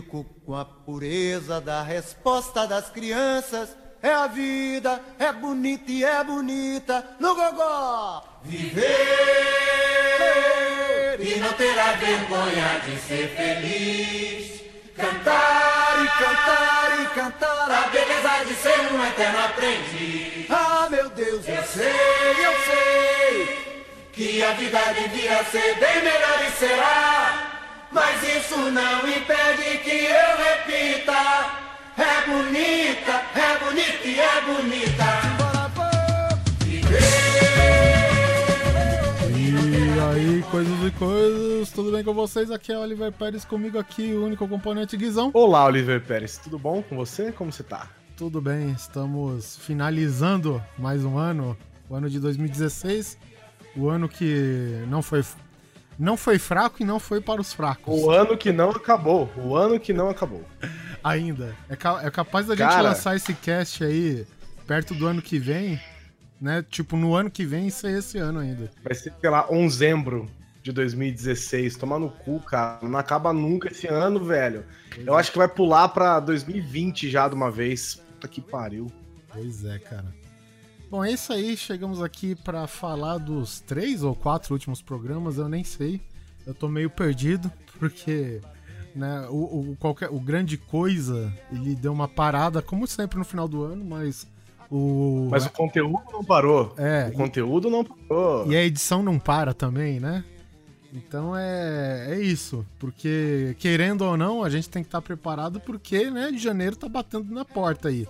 Eu com a pureza da resposta das crianças. É a vida, é bonita e é bonita no gogó. Viver e não terá vergonha de ser feliz. Cantar e cantar e cantar a beleza de ser um eterno aprendiz. Ah, meu Deus, eu sei, eu sei que a vida devia ser bem melhor e será. Mas isso não impede que eu repita. É bonita, é bonita e é bonita. E aí, coisas e coisas, tudo bem com vocês? Aqui é o Oliver Pérez, comigo aqui, o único componente Guizão. Olá, Oliver Pérez, tudo bom com você? Como você tá? Tudo bem, estamos finalizando mais um ano, o ano de 2016, o ano que não foi não foi fraco e não foi para os fracos. O ano que não acabou. O ano que não acabou. Ainda. É, ca é capaz da Cara... gente lançar esse cast aí perto do ano que vem, né? Tipo, no ano que vem ser esse ano ainda. Vai ser, sei lá, onzembro de 2016. Tomar no cu, cara. Não acaba nunca esse ano, velho. Pois Eu é. acho que vai pular pra 2020 já de uma vez. Puta que pariu. Pois é, cara. Bom, é isso aí. Chegamos aqui para falar dos três ou quatro últimos programas, eu nem sei. Eu tô meio perdido, porque né, o, o, qualquer, o grande coisa, ele deu uma parada, como sempre no final do ano, mas o. Mas o conteúdo não parou. É. O conteúdo não parou. E a edição não para também, né? Então é, é isso. Porque, querendo ou não, a gente tem que estar tá preparado, porque, né, de janeiro tá batendo na porta aí.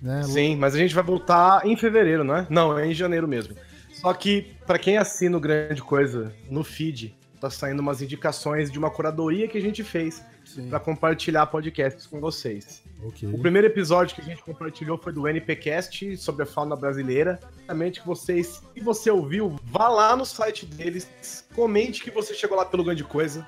Né? Sim, mas a gente vai voltar em fevereiro, não é? Não, é em janeiro mesmo. Só que, para quem assina o Grande Coisa no feed, tá saindo umas indicações de uma curadoria que a gente fez para compartilhar podcasts com vocês. Okay. O primeiro episódio que a gente compartilhou foi do NPcast sobre a fauna brasileira. Realmente que vocês, se você ouviu, vá lá no site deles, comente que você chegou lá pelo grande coisa,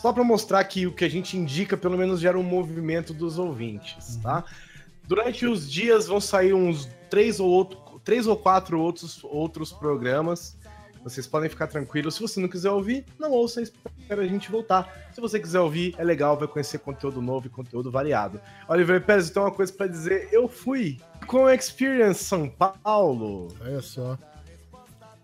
só para mostrar que o que a gente indica pelo menos gera um movimento dos ouvintes, tá? uhum. Durante os dias vão sair uns três ou, outro, três ou quatro outros, outros programas. Vocês podem ficar tranquilos. Se você não quiser ouvir, não ouça, espera a gente voltar. Se você quiser ouvir, é legal, vai conhecer conteúdo novo e conteúdo variado. Oliver Pérez, então uma coisa para dizer. Eu fui com a Experience São Paulo. Olha só.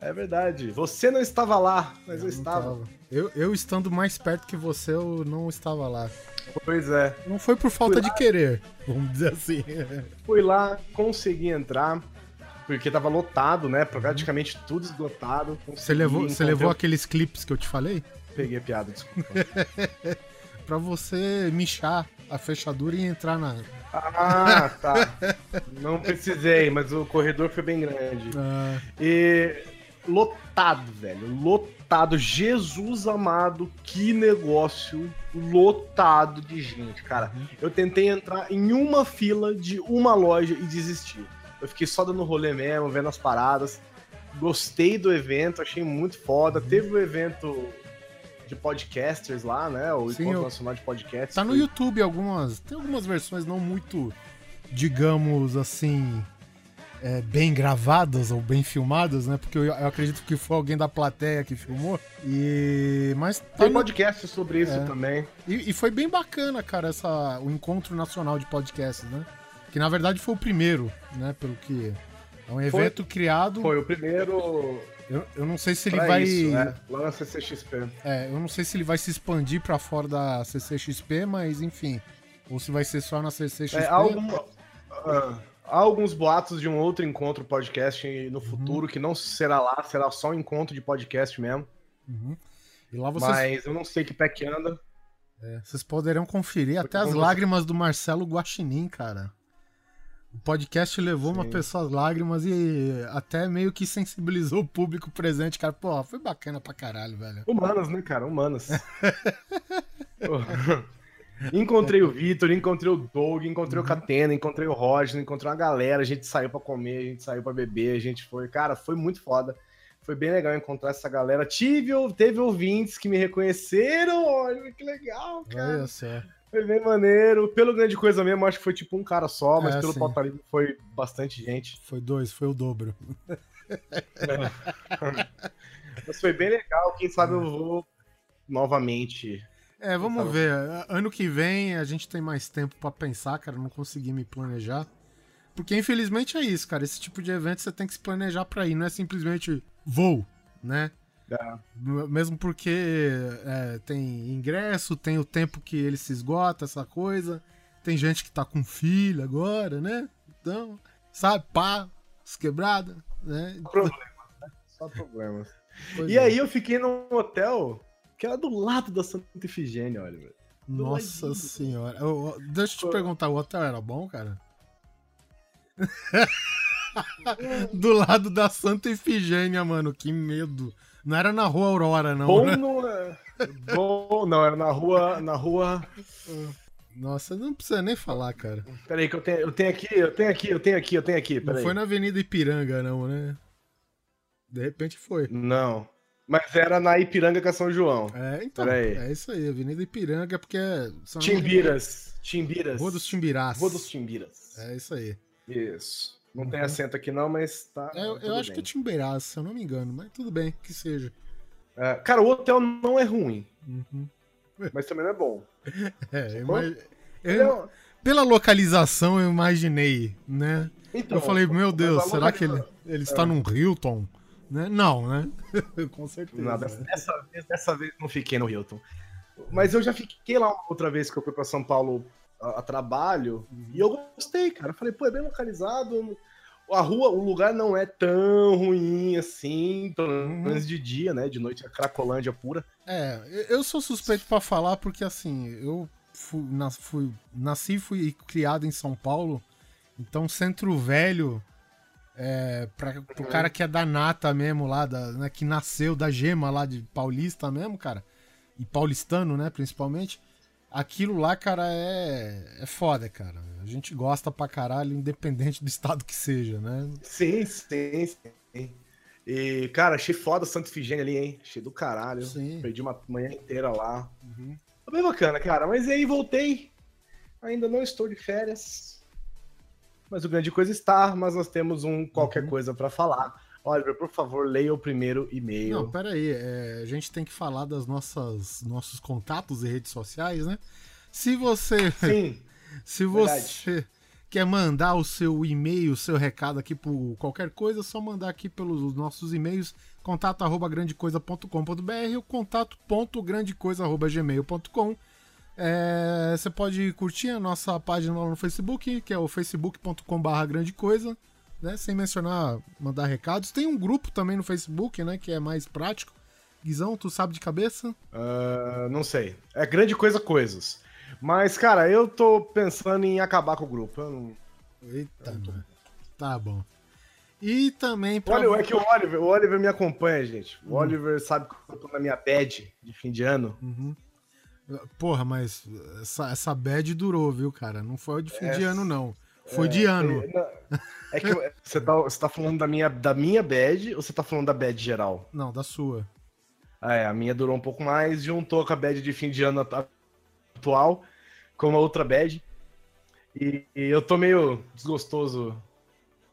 É verdade. Você não estava lá, mas eu, eu estava. Eu, eu estando mais perto que você, eu não estava lá. Pois é. Não foi por falta de querer, vamos dizer assim. Fui lá, consegui entrar, porque tava lotado, né? Praticamente tudo esgotado. Você levou, você levou aqueles clipes que eu te falei? Peguei a piada, desculpa. pra você michar a fechadura e entrar na. Ah, tá. Não precisei, mas o corredor foi bem grande. Ah. E lotado, velho. Lotado. Jesus amado, que negócio lotado de gente, cara. Uhum. Eu tentei entrar em uma fila de uma loja e desisti. Eu fiquei só dando rolê mesmo, vendo as paradas. Gostei do evento, achei muito foda. Uhum. Teve o evento de podcasters lá, né? O Sim, Encontro eu... Nacional de Podcasts. Tá no YouTube algumas. Tem algumas versões não muito, digamos assim, é, bem gravadas ou bem filmadas, né? Porque eu, eu, acredito que foi alguém da plateia que filmou. E mas tá tem no... podcast sobre isso é. também. E, e, foi bem bacana, cara, essa o encontro nacional de podcasts, né? Que na verdade foi o primeiro, né? Pelo que é um evento foi, criado. Foi o primeiro. Eu, eu não sei se ele vai. Isso, né? Lá na CCXP. É, eu não sei se ele vai se expandir para fora da CCXP, mas enfim. Ou se vai ser só na CCXP. É, algum, uh, Há alguns boatos de um outro encontro podcast no uhum. futuro, uhum. que não será lá, será só um encontro de podcast mesmo. Uhum. E lá vocês... Mas eu não sei que pé que anda. É, vocês poderão conferir Porque até as lágrimas do Marcelo Guaxinim, cara. O podcast levou Sim. uma pessoa às lágrimas e até meio que sensibilizou o público presente, cara. Pô, foi bacana pra caralho, velho. Humanos, né, cara? Humanos. Encontrei o Vitor, encontrei o Doug, encontrei uhum. o Catena, encontrei o Roger, encontrei uma galera, a gente saiu para comer, a gente saiu para beber, a gente foi, cara, foi muito foda. Foi bem legal encontrar essa galera. Tive, teve ouvintes que me reconheceram, olha que legal, cara. Olha só. Foi bem maneiro. Pelo grande coisa mesmo, acho que foi tipo um cara só, mas é, pelo Pauta foi bastante gente. Foi dois, foi o dobro. mas foi bem legal. Quem sabe eu vou novamente É, vamos ver. Ano que vem a gente tem mais tempo para pensar, cara. Não consegui me planejar. Porque infelizmente é isso, cara. Esse tipo de evento você tem que se planejar para ir. Não é simplesmente vou, né? É. Mesmo porque é, tem ingresso, tem o tempo que ele se esgota, essa coisa. Tem gente que tá com filho agora, né? Então, sabe, pá, quebrada, né? Problemas, né? Só problemas. Pois e é. aí eu fiquei num hotel que era do lado da Santa Efigênia, olha, velho. Nossa senhora. Eu, deixa eu te perguntar, o hotel era bom, cara? do lado da Santa Efigênia, mano, que medo. Não era na rua Aurora, não. Bom né? não é. Bom, não, era na rua. Na rua. Nossa, não precisa nem falar, cara. Peraí, que eu tenho, eu tenho aqui, eu tenho aqui, eu tenho aqui, eu tenho aqui. Não foi na Avenida Ipiranga, não, né? De repente foi. Não. Mas era na Ipiranga com São João. É, então. É isso aí, Avenida Ipiranga, porque. São Timbiras. Timbiras. Rua dos Timbirás. Rua dos Timbiras. É isso aí. Isso. Não uhum. tem acento aqui não, mas tá. É, eu, eu acho bem. que é Timbirás, se eu não me engano, mas tudo bem, que seja. É, cara, o hotel não é ruim. Uhum. Mas também não é bom. É, imag... eu, pela localização eu imaginei, né? Então, eu falei, meu Deus, será que ele, ele está é. num Hilton? Né? Não, né? Com certeza. Não, dessa, vez, dessa vez não fiquei no Hilton. Mas eu já fiquei lá outra vez que eu fui para São Paulo a, a trabalho uhum. e eu gostei, cara. Eu falei, pô, é bem localizado. A rua, o lugar não é tão ruim assim, pelo uhum. menos uhum. de dia, né? De noite é Cracolândia pura. É, eu sou suspeito para falar porque assim, eu fui, nas, fui, nasci e fui criado em São Paulo, então Centro Velho é, pra, pro uhum. cara que é da nata mesmo lá, da, né, que nasceu da gema lá de paulista mesmo, cara, e paulistano, né, principalmente, aquilo lá, cara, é, é foda, cara. A gente gosta pra caralho, independente do estado que seja, né? Sim, sim, sim. E, cara, achei foda Santa Ifigênia ali, hein? Achei do caralho. Sim. Perdi uma manhã inteira lá. Uhum. Foi bem bacana, cara. Mas aí voltei. Ainda não estou de férias mas o grande coisa está, mas nós temos um qualquer uhum. coisa para falar. Oliver, por favor, leia o primeiro e-mail. Não, pera aí, é, a gente tem que falar das nossas nossos contatos e redes sociais, né? Se você Sim. se você verdade. quer mandar o seu e-mail, o seu recado aqui por qualquer coisa, é só mandar aqui pelos nossos e-mails contato@grandecoisa.com.br ou contato.grandecoisa@gmail.com é, você pode curtir a nossa página lá no Facebook, que é o facebook.com.br grande coisa, né? Sem mencionar, mandar recados. Tem um grupo também no Facebook, né? Que é mais prático. Guizão, tu sabe de cabeça? Uh, não sei. É grande coisa coisas. Mas, cara, eu tô pensando em acabar com o grupo. Eu não... Eita, eu tô... tá bom. E também pra... Olha, é que o Oliver, o Oliver me acompanha, gente. O hum. Oliver sabe que eu tô na minha bad de fim de ano. Uhum. Porra, mas essa, essa bad durou, viu, cara? Não foi de fim é, de ano, não. Foi é, de ano. É, é que você, tá, você tá falando da minha, da minha bad ou você tá falando da bad geral? Não, da sua. Ah, é, a minha durou um pouco mais, juntou com a bad de fim de ano atual, com uma outra bad. E, e eu tô meio desgostoso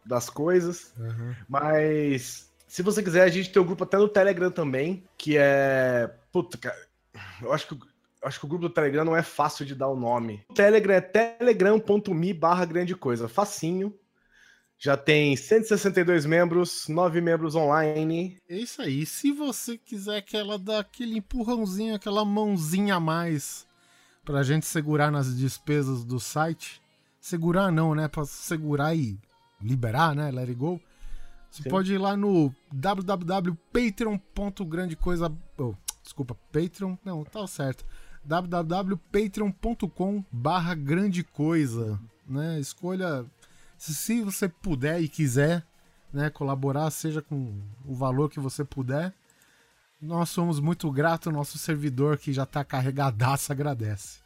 das coisas, uhum. mas se você quiser, a gente tem o um grupo até no Telegram também, que é. Puta, cara. Eu acho que acho que o grupo do Telegram não é fácil de dar o nome. O Telegram é telegram.me barra grande coisa. Facinho. Já tem 162 membros, 9 membros online. É isso aí. Se você quiser que ela dê aquele empurrãozinho, aquela mãozinha a mais pra gente segurar nas despesas do site. Segurar não, né? Pra segurar e liberar, né? Let it go. Você Sim. pode ir lá no www.patreon.grandecoisa... Oh, desculpa, Patreon... Não, tá certo www.patreon.com barra grande coisa, né? Escolha se você puder e quiser, né, colaborar, seja com o valor que você puder. Nós somos muito gratos, nosso servidor que já tá carregadaço agradece.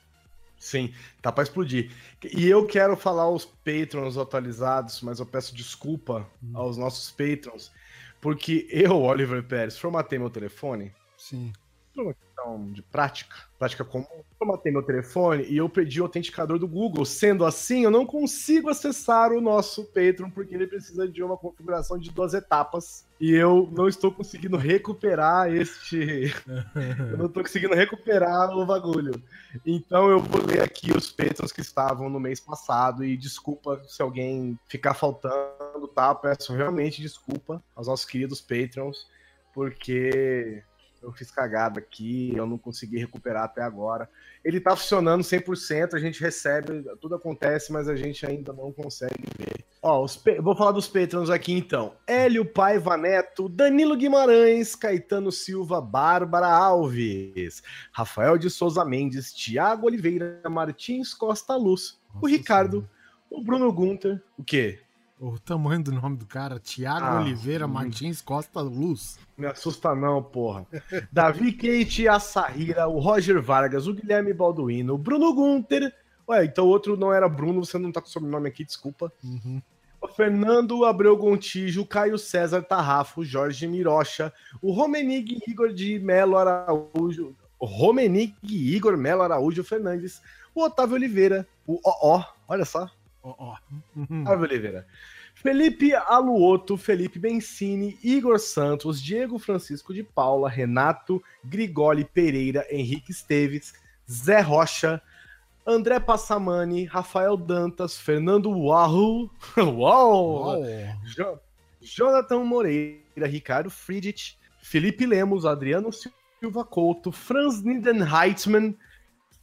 Sim, tá para explodir. E eu quero falar aos patrons atualizados, mas eu peço desculpa hum. aos nossos patrons, porque eu, Oliver Pérez, formatei meu telefone. Sim. Uma questão de prática, prática comum, eu matei meu telefone e eu perdi o autenticador do Google. Sendo assim, eu não consigo acessar o nosso Patreon porque ele precisa de uma configuração de duas etapas. E eu não estou conseguindo recuperar este. eu não estou conseguindo recuperar o bagulho. Então eu vou ler aqui os Patrons que estavam no mês passado. E desculpa se alguém ficar faltando, tá? Peço realmente desculpa aos nossos queridos Patrons, porque eu fiz cagada aqui, eu não consegui recuperar até agora. Ele tá funcionando 100%, a gente recebe, tudo acontece, mas a gente ainda não consegue ver. Ó, os, vou falar dos Patrons aqui então. Hélio Paiva Neto, Danilo Guimarães, Caetano Silva, Bárbara Alves, Rafael de Souza Mendes, Tiago Oliveira, Martins Costa Luz, Nossa o Ricardo, senhora. o Bruno Gunter, o quê? O tamanho do nome do cara, Tiago ah, Oliveira hum. Martins Costa Luz. Me assusta não, porra. Davi Kate Assahira, o Roger Vargas, o Guilherme Balduino, o Bruno Gunter. Ué, então o outro não era Bruno, você não tá com o sobrenome aqui, desculpa. Uhum. O Fernando Abreu Gontijo, o Caio César Tarrafo, o Jorge Mirocha, o Romenig Igor de Melo Araújo, Romenig Igor Melo Araújo Fernandes, o Otávio Oliveira, o ó, olha só, Ó, ó. Uhum. Oliveira. Felipe Aluoto, Felipe Bensini, Igor Santos, Diego Francisco de Paula, Renato Grigoli Pereira, Henrique Esteves, Zé Rocha, André Passamani, Rafael Dantas, Fernando Uau, Uau! Jo Jonathan Moreira, Ricardo Friedrich, Felipe Lemos, Adriano Silva Couto, Franz Nidenheitmann,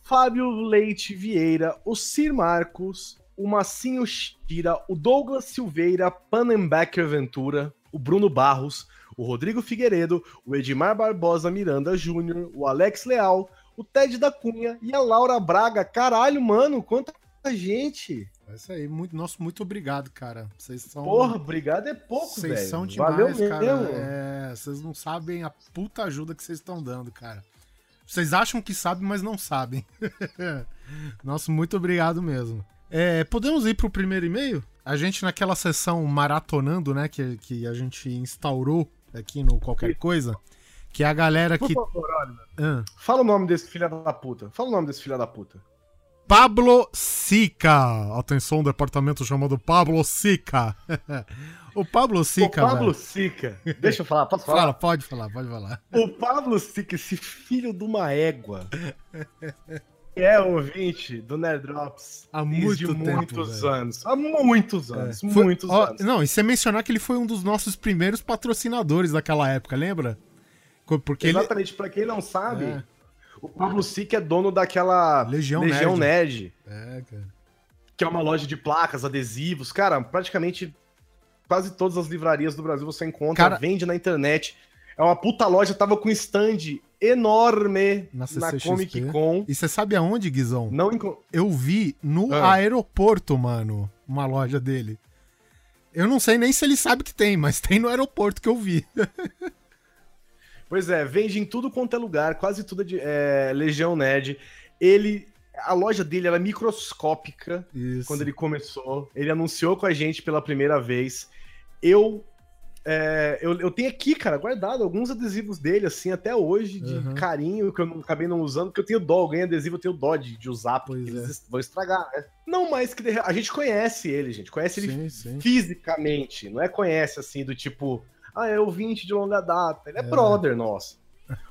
Fábio Leite Vieira, o Cir Marcos, o Massinho Shira, o Douglas Silveira, Panenbecker Ventura, o Bruno Barros, o Rodrigo Figueiredo, o Edmar Barbosa Miranda Júnior, o Alex Leal, o Ted da Cunha e a Laura Braga. Caralho, mano, quanta gente! É isso aí, muito, nosso muito obrigado, cara. Vocês são. Porra, obrigado é pouco, velho. Vocês são demais, Valeu cara. É, vocês não sabem a puta ajuda que vocês estão dando, cara. Vocês acham que sabem, mas não sabem. Nosso muito obrigado mesmo. É, podemos ir pro primeiro e-mail? A gente, naquela sessão maratonando, né, que, que a gente instaurou aqui no Qualquer Coisa, que é a galera Por que. Favor, olha, ah. Fala o nome desse filho da puta. Fala o nome desse filho da puta. Pablo Sica. Atenção, departamento chamado Pablo Sica. o Pablo Sica. O Pablo velho. Sica. Deixa eu falar, posso falar? Fala, pode falar, pode falar. O Pablo Sica, esse filho de uma égua. é ouvinte do Nerd Drops há muito tempo, muitos velho. anos. Há muitos é. anos, é. foi, muitos ó, anos. Não, e você mencionar que ele foi um dos nossos primeiros patrocinadores daquela época, lembra? Porque Exatamente, ele... para quem não sabe, é. o Pablo Sick é dono daquela Legião, Legião Nerd. Nerd. É, cara. Que é uma loja de placas, adesivos. Cara, praticamente quase todas as livrarias do Brasil você encontra, cara... vende na internet. É uma puta loja, tava com stand enorme na, na Comic Con. E você sabe aonde, Guizão? Não Eu vi no ah. aeroporto, mano, uma loja dele. Eu não sei nem se ele sabe que tem, mas tem no aeroporto que eu vi. pois é, vende em tudo quanto é lugar, quase tudo é de é, Legião Nerd. Ele a loja dele era microscópica Isso. quando ele começou. Ele anunciou com a gente pela primeira vez. Eu é, eu, eu tenho aqui, cara, guardado alguns adesivos dele, assim, até hoje, de uhum. carinho, que eu não, acabei não usando, porque eu tenho dó, eu ganho adesivo, eu tenho dó de, de usar, porque pois eles é. vão estragar, né? Não mais que. A gente conhece ele, gente. Conhece sim, ele sim. fisicamente. Não é conhece assim, do tipo, ah, é ouvinte de longa data. Ele é, é. brother nosso.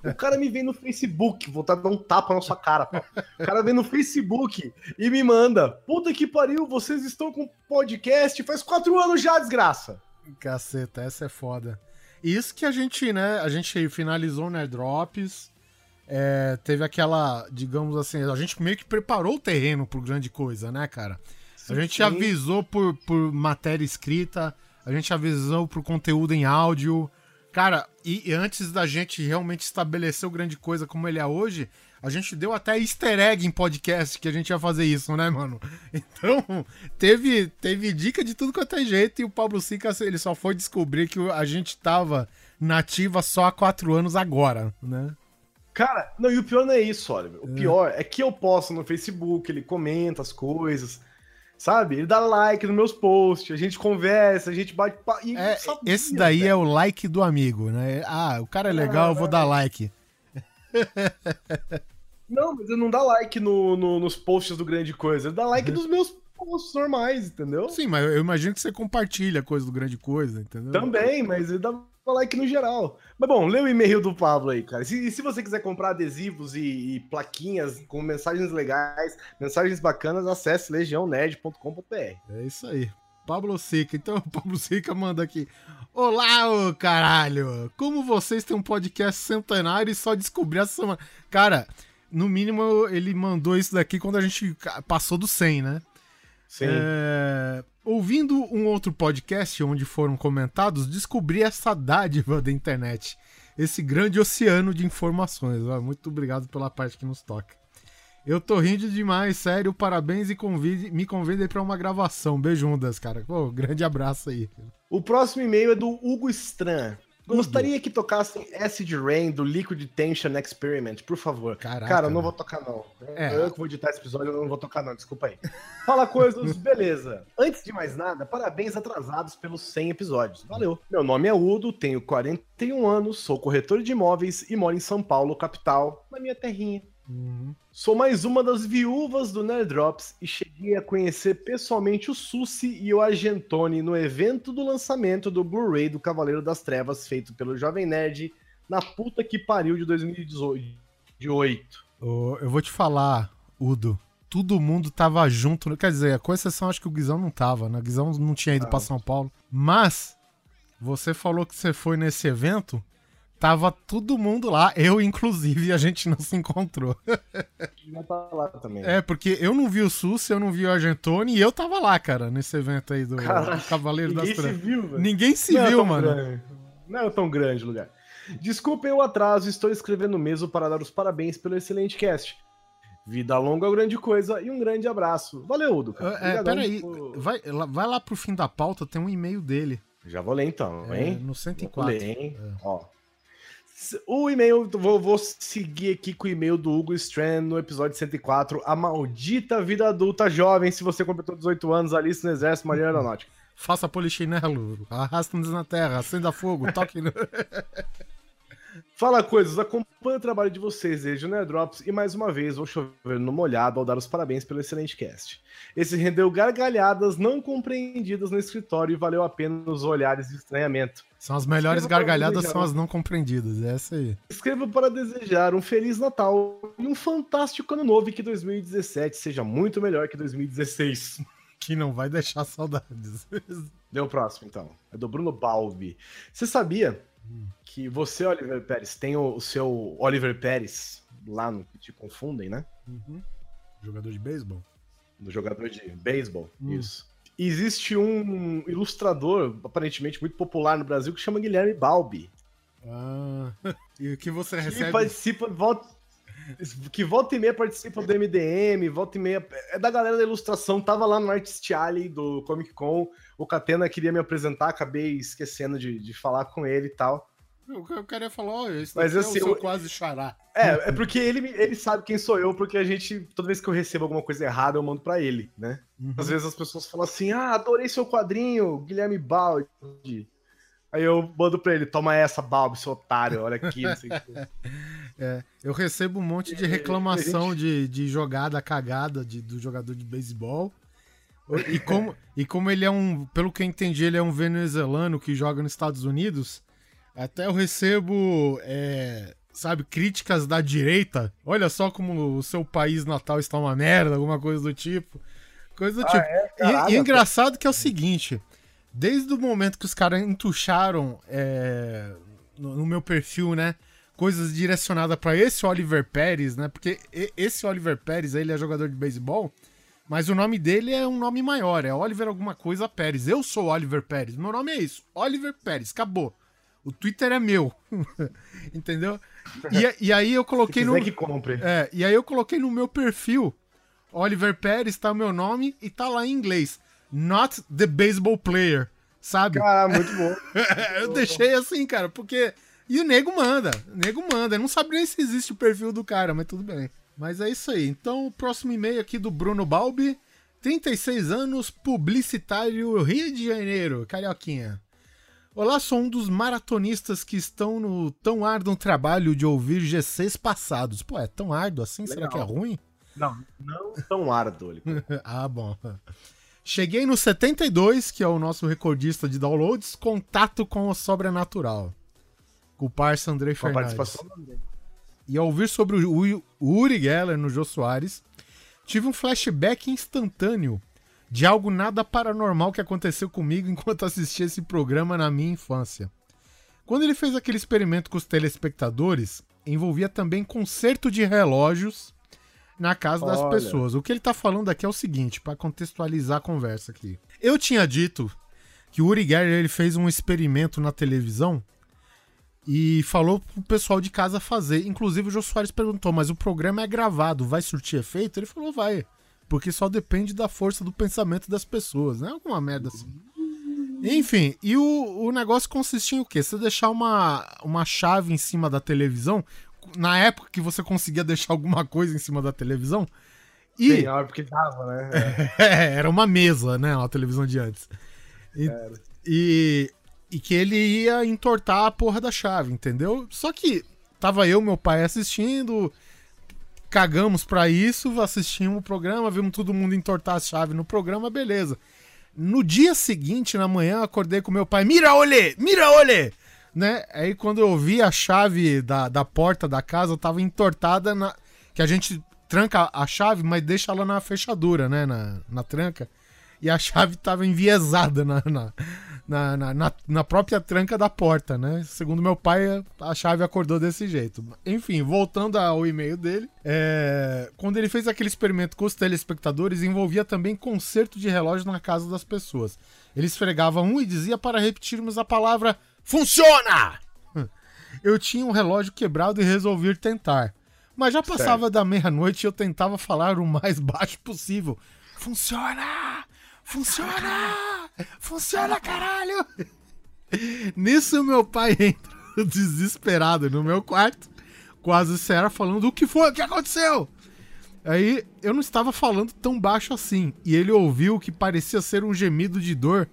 O cara me vem no Facebook, vou dar um tapa na sua cara, pô. O cara vem no Facebook e me manda: Puta que pariu, vocês estão com podcast faz quatro anos já, desgraça. Caceta, essa é foda. Isso que a gente, né, a gente finalizou o Nerd Drops, é, teve aquela, digamos assim, a gente meio que preparou o terreno pro grande coisa, né, cara? Sim, a gente sim. avisou por, por matéria escrita, a gente avisou por conteúdo em áudio. Cara, e, e antes da gente realmente estabelecer o grande coisa como ele é hoje, a gente deu até easter egg em podcast que a gente ia fazer isso, né, mano? Então, teve, teve dica de tudo quanto é jeito e o Pablo Sica, ele só foi descobrir que a gente tava nativa só há quatro anos agora, né? Cara, não, e o pior não é isso, olha. O é. pior é que eu posto no Facebook, ele comenta as coisas, sabe? Ele dá like nos meus posts, a gente conversa, a gente bate. É, sabia, esse daí é o like do amigo, né? Ah, o cara é legal, eu vou dar like. Não, mas ele não dá like no, no, nos posts do Grande Coisa. Ele dá like uhum. nos meus posts normais, entendeu? Sim, mas eu imagino que você compartilha coisa do Grande Coisa, entendeu? Também, mas ele dá like no geral. Mas bom, lê o e-mail do Pablo aí, cara. E se, se você quiser comprar adesivos e, e, plaquinhas com mensagens legais, mensagens bacanas, acesse legiãonerd.com.br. É isso aí. Pablo Sica. Então, o Pablo Sica manda aqui. Olá, ô caralho! Como vocês têm um podcast centenário e só descobri essa semana. Cara, no mínimo ele mandou isso daqui quando a gente passou do 100, né? Sim. É... Ouvindo um outro podcast onde foram comentados, descobri essa dádiva da internet. Esse grande oceano de informações. Muito obrigado pela parte que nos toca. Eu tô rindo demais, sério. Parabéns e convide, me convidem para uma gravação. Beijundas, cara. Pô, grande abraço aí. O próximo e-mail é do Hugo Stran. Gostaria que tocassem Acid Rain do Liquid Tension Experiment, por favor. Caraca, Cara, eu não vou tocar, não. É. Eu que vou editar esse episódio, eu não vou tocar, não. Desculpa aí. Fala coisas, beleza. Antes de mais nada, parabéns atrasados pelos 100 episódios. Valeu. Meu nome é Udo, tenho 41 anos, sou corretor de imóveis e moro em São Paulo, capital, na minha terrinha. Uhum. Sou mais uma das viúvas do Nerd Drops e cheguei a conhecer pessoalmente o Susi e o Argentone no evento do lançamento do Blu-ray do Cavaleiro das Trevas, feito pelo Jovem Nerd na puta que pariu de 2018. Oh, eu vou te falar, Udo. Todo mundo tava junto. Quer dizer, com exceção, acho que o Guizão não tava, né? O Guizão não tinha ido para São Paulo. Mas, você falou que você foi nesse evento. Tava todo mundo lá, eu inclusive, a gente não se encontrou. tá lá também. É, porque eu não vi o Sus, eu não vi o Argentone, e eu tava lá, cara, nesse evento aí do, Caraca, do Cavaleiro das Trevas. Ninguém se viu, velho. Ninguém se não é viu, é mano. Grande. Não é tão grande o lugar. Desculpem o atraso, estou escrevendo mesmo para dar os parabéns pelo excelente cast. Vida longa é grande coisa e um grande abraço. Valeu, Udo. É, peraí, por... vai, vai lá pro fim da pauta, tem um e-mail dele. Já vou ler então, é, hein? No 104. Vou ler, hein? É. Ó. O e-mail, vou, vou, seguir aqui com o e-mail do Hugo Strand no episódio 104. A maldita vida adulta jovem, se você completou 18 anos, alice no exército, marinha aeronáutica. Faça polichinelo, arrasta-nos na terra, acenda fogo, toque no... Fala coisas, acompanho o trabalho de vocês desde o Nerdrops e mais uma vez vou chover no molhado ao dar os parabéns pelo excelente cast. Esse rendeu gargalhadas não compreendidas no escritório e valeu a pena os olhares de estranhamento. São as melhores gargalhadas, são as não compreendidas, é essa aí. Escrevo para desejar um Feliz Natal e um fantástico ano novo e que 2017 seja muito melhor que 2016. Que não vai deixar saudades. Deu o próximo, então. É do Bruno Balbi. Você sabia que você, Oliver Pérez, tem o, o, seu Oliver Pérez lá no que te confundem, né? Uhum. Jogador de beisebol? Do jogador de beisebol, hum. isso. Existe um ilustrador, aparentemente muito popular no Brasil, que chama Guilherme Balbi. Ah, e o que você recebe? Que participa, volta, que volta e meia participa do MDM, volta e meia. É da galera da ilustração, tava lá no Artist Alley do Comic Con. O Catena queria me apresentar, acabei esquecendo de, de falar com ele e tal. O cara ia falar, ó, esse Mas, assim, é o seu quase xará. É, é porque ele, ele sabe quem sou eu, porque a gente, toda vez que eu recebo alguma coisa errada, eu mando para ele, né? Uhum. Às vezes as pessoas falam assim, ah, adorei seu quadrinho, Guilherme Baldi. Aí eu mando pra ele, toma essa, Balbi, seu otário, olha aqui. é, eu recebo um monte de reclamação gente... de, de jogada cagada de, do jogador de beisebol. E como, e como ele é um, pelo que eu entendi, ele é um venezuelano que joga nos Estados Unidos, até eu recebo, é, sabe, críticas da direita. Olha só como o seu país natal está uma merda, alguma coisa do tipo. Coisa do ah, tipo. É? e, e engraçado que é o seguinte desde o momento que os caras entucharam é, no, no, meu perfil, né? Coisas direcionadas para esse Oliver Pérez, né? Porque esse Oliver Pérez, ele é jogador de beisebol, mas o nome dele é um nome maior, é Oliver alguma coisa Pérez. Eu sou Oliver Pérez, meu nome é isso, Oliver Pérez, acabou. O Twitter é meu, entendeu? E, e, aí eu coloquei no. que compre. É, e aí eu coloquei no meu perfil Oliver Pérez, tá o meu nome e tá lá em inglês not the baseball player, sabe? Ah, muito bom. eu deixei assim, cara, porque. E o nego manda, o nego manda. Eu não sabe nem se existe o perfil do cara, mas tudo bem. Mas é isso aí. Então, o próximo e-mail aqui do Bruno Balbi. 36 anos, publicitário, Rio de Janeiro, Carioquinha. Olá, sou um dos maratonistas que estão no tão árduo trabalho de ouvir GCs passados. Pô, é tão árduo assim? Legal. Será que é ruim? Não, não tão árduo. ah, bom. Cheguei no 72, que é o nosso recordista de downloads, contato com o sobrenatural. Com o parça André Fernandes. E ao ouvir sobre o, Uri Geller no Jô Soares, tive um flashback instantâneo de algo nada paranormal que aconteceu comigo enquanto assistia esse programa na minha infância. Quando ele fez aquele experimento com os telespectadores, envolvia também conserto de relógios na casa das pessoas. O que ele tá falando aqui é o seguinte, para contextualizar a conversa aqui. Eu tinha dito que o Uri Geller ele fez um experimento na televisão e falou pro pessoal de casa fazer. Inclusive o Jô Soares perguntou, mas o programa é gravado, vai surtir efeito? Ele falou, vai. Porque só depende da força do pensamento das pessoas, né? Alguma merda assim. Enfim, e o, o negócio consistia em o quê? Você deixar uma, uma chave em cima da televisão, na época que você conseguia deixar alguma coisa em cima da televisão. E... Sim, porque dava, né? É. era uma mesa, né? A televisão de antes. E, e, e, que ele ia entortar a porra da chave, entendeu? Só que tava eu, meu pai assistindo, cagamos para isso, assistimos o programa, vimos todo mundo entortar a chave no programa, beleza. No dia seguinte, na manhã, acordei com meu pai, mira olhe, mira olhe, né? Aí quando eu vi a chave da, da porta da casa, tava entortada na que a gente tranca a chave, mas deixa ela na fechadura, né, na, na tranca. E a chave tava enviesada na, na, na, na, na, própria tranca da porta, né? Segundo meu pai, a chave acordou desse jeito. Enfim, voltando ao e-mail dele, é... quando ele fez aquele experimento com os telespectadores, envolvia também conserto de relógio na casa das pessoas. Ele esfregava um e dizia para repetirmos a palavra Funciona! Eu tinha um relógio quebrado e resolvi tentar. Mas já passava da meia-noite e eu tentava falar o mais baixo possível. Funciona! Funciona! Funciona, caralho! Nisso, meu pai entra desesperado no meu quarto, quase sério, falando: O que foi? O que aconteceu? Aí eu não estava falando tão baixo assim, e ele ouviu o que parecia ser um gemido de dor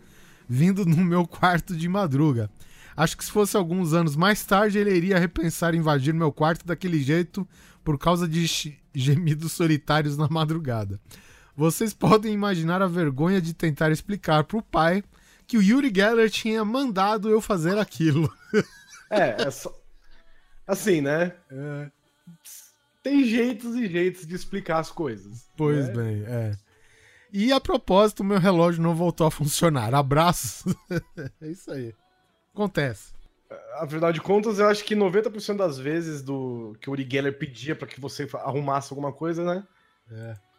vindo no meu quarto de madruga. Acho que se fosse alguns anos mais tarde, ele iria repensar invadir meu quarto daquele jeito por causa de gemidos solitários na madrugada. Vocês podem imaginar a vergonha de tentar explicar pro pai que o Yuri Geller tinha mandado eu fazer aquilo. É, é só... assim, né? É. Tem jeitos e jeitos de explicar as coisas. Pois né? bem, é. E a propósito, meu relógio não voltou a funcionar. Abraços. é isso aí. Acontece. Afinal de contas, eu acho que 90% das vezes do que o Uri Geller pedia para que você arrumasse alguma coisa, né? É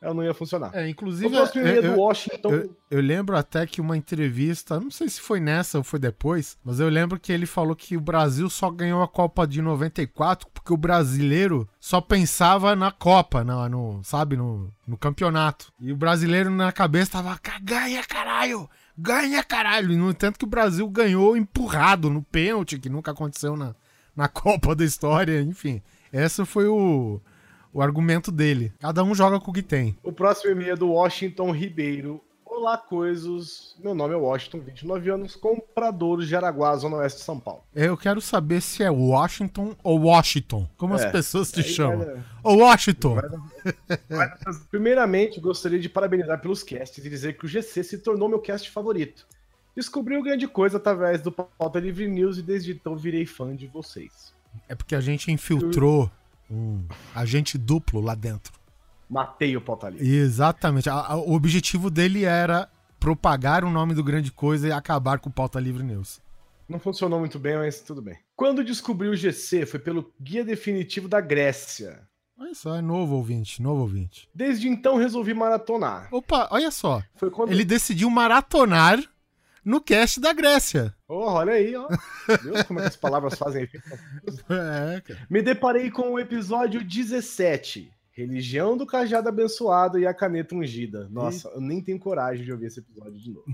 ela não ia funcionar. É, inclusive. Eu, eu, do Washington. Eu, eu, lembro até que uma entrevista, não sei se foi nessa ou foi depois, mas eu lembro que ele falou que o Brasil só ganhou a Copa de 94 porque o brasileiro só pensava na Copa, no, no sabe, no, no campeonato. E o brasileiro na cabeça tava, ganha caralho! Ganha caralho! E no entanto que o Brasil ganhou empurrado no pênalti, que nunca aconteceu na, na Copa da história, enfim. Essa foi o o argumento dele. Cada um joga com o que tem. O próximo e-mail é do Washington Ribeiro. Olá, coisas. Meu nome é Washington, 29 anos, comprador de Araguá, Zona Oeste de São Paulo. Eu quero saber se é Washington ou Washington. Como é, as pessoas te chamam. Vai... Ô, Washington! Vai... Vai... Primeiramente, gostaria de parabenizar pelos casts e dizer que o GC se tornou meu cast favorito. Descobri grande coisa através do Pauta Livre News e desde então virei fã de vocês. É porque a gente infiltrou um agente duplo lá dentro. Matei o pauta livre. Exatamente. A, a, o objetivo dele era propagar o nome do Grande Coisa e acabar com o Pauta Livre News. Não funcionou muito bem, mas tudo bem. Quando descobri o GC foi pelo Guia Definitivo da Grécia. Olha só, é novo ouvinte, novo ouvinte. Desde então resolvi maratonar. Opa, olha só. Quando... Ele decidiu maratonar no cast da Grécia. Oh, olha aí, ó. Viu como é que as palavras fazem efeito? É, cara. Me deparei com o episódio 17. Religião do cajado abençoado e a caneta ungida. Nossa, e... eu nem tenho coragem de ouvir esse episódio de novo.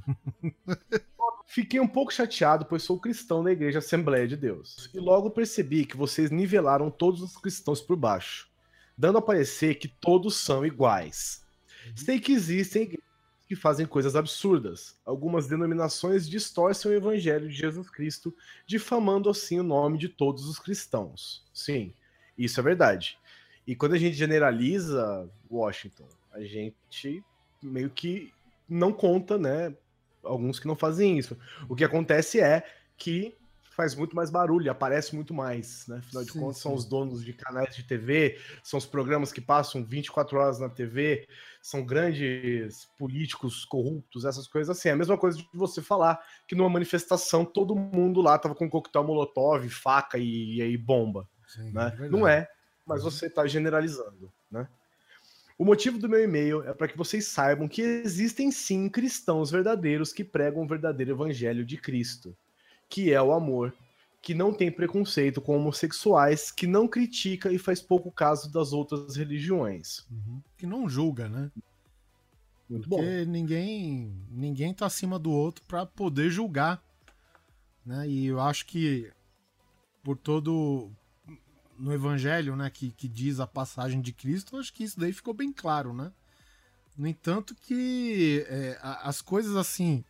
Fiquei um pouco chateado, pois sou cristão da Igreja Assembleia de Deus. E logo percebi que vocês nivelaram todos os cristãos por baixo, dando a parecer que todos são iguais. Uhum. Sei que existem que fazem coisas absurdas. Algumas denominações distorcem o evangelho de Jesus Cristo, difamando assim o nome de todos os cristãos. Sim, isso é verdade. E quando a gente generaliza Washington, a gente meio que não conta, né? Alguns que não fazem isso. O que acontece é que faz muito mais barulho, aparece muito mais, né? Afinal de sim, contas, sim. são os donos de canais de TV, são os programas que passam 24 horas na TV, são grandes políticos corruptos, essas coisas assim. É a mesma coisa de você falar que numa manifestação todo mundo lá tava com coquetel molotov, faca e, e bomba. Sim, né? É Não é, mas uhum. você está generalizando, né? O motivo do meu e-mail é para que vocês saibam que existem sim cristãos verdadeiros que pregam o verdadeiro evangelho de Cristo que é o amor, que não tem preconceito com homossexuais, que não critica e faz pouco caso das outras religiões. Uhum. Que não julga, né? Muito Porque bom. ninguém ninguém tá acima do outro para poder julgar, né? E eu acho que por todo no evangelho, né, que, que diz a passagem de Cristo, acho que isso daí ficou bem claro, né? No entanto que é, as coisas assim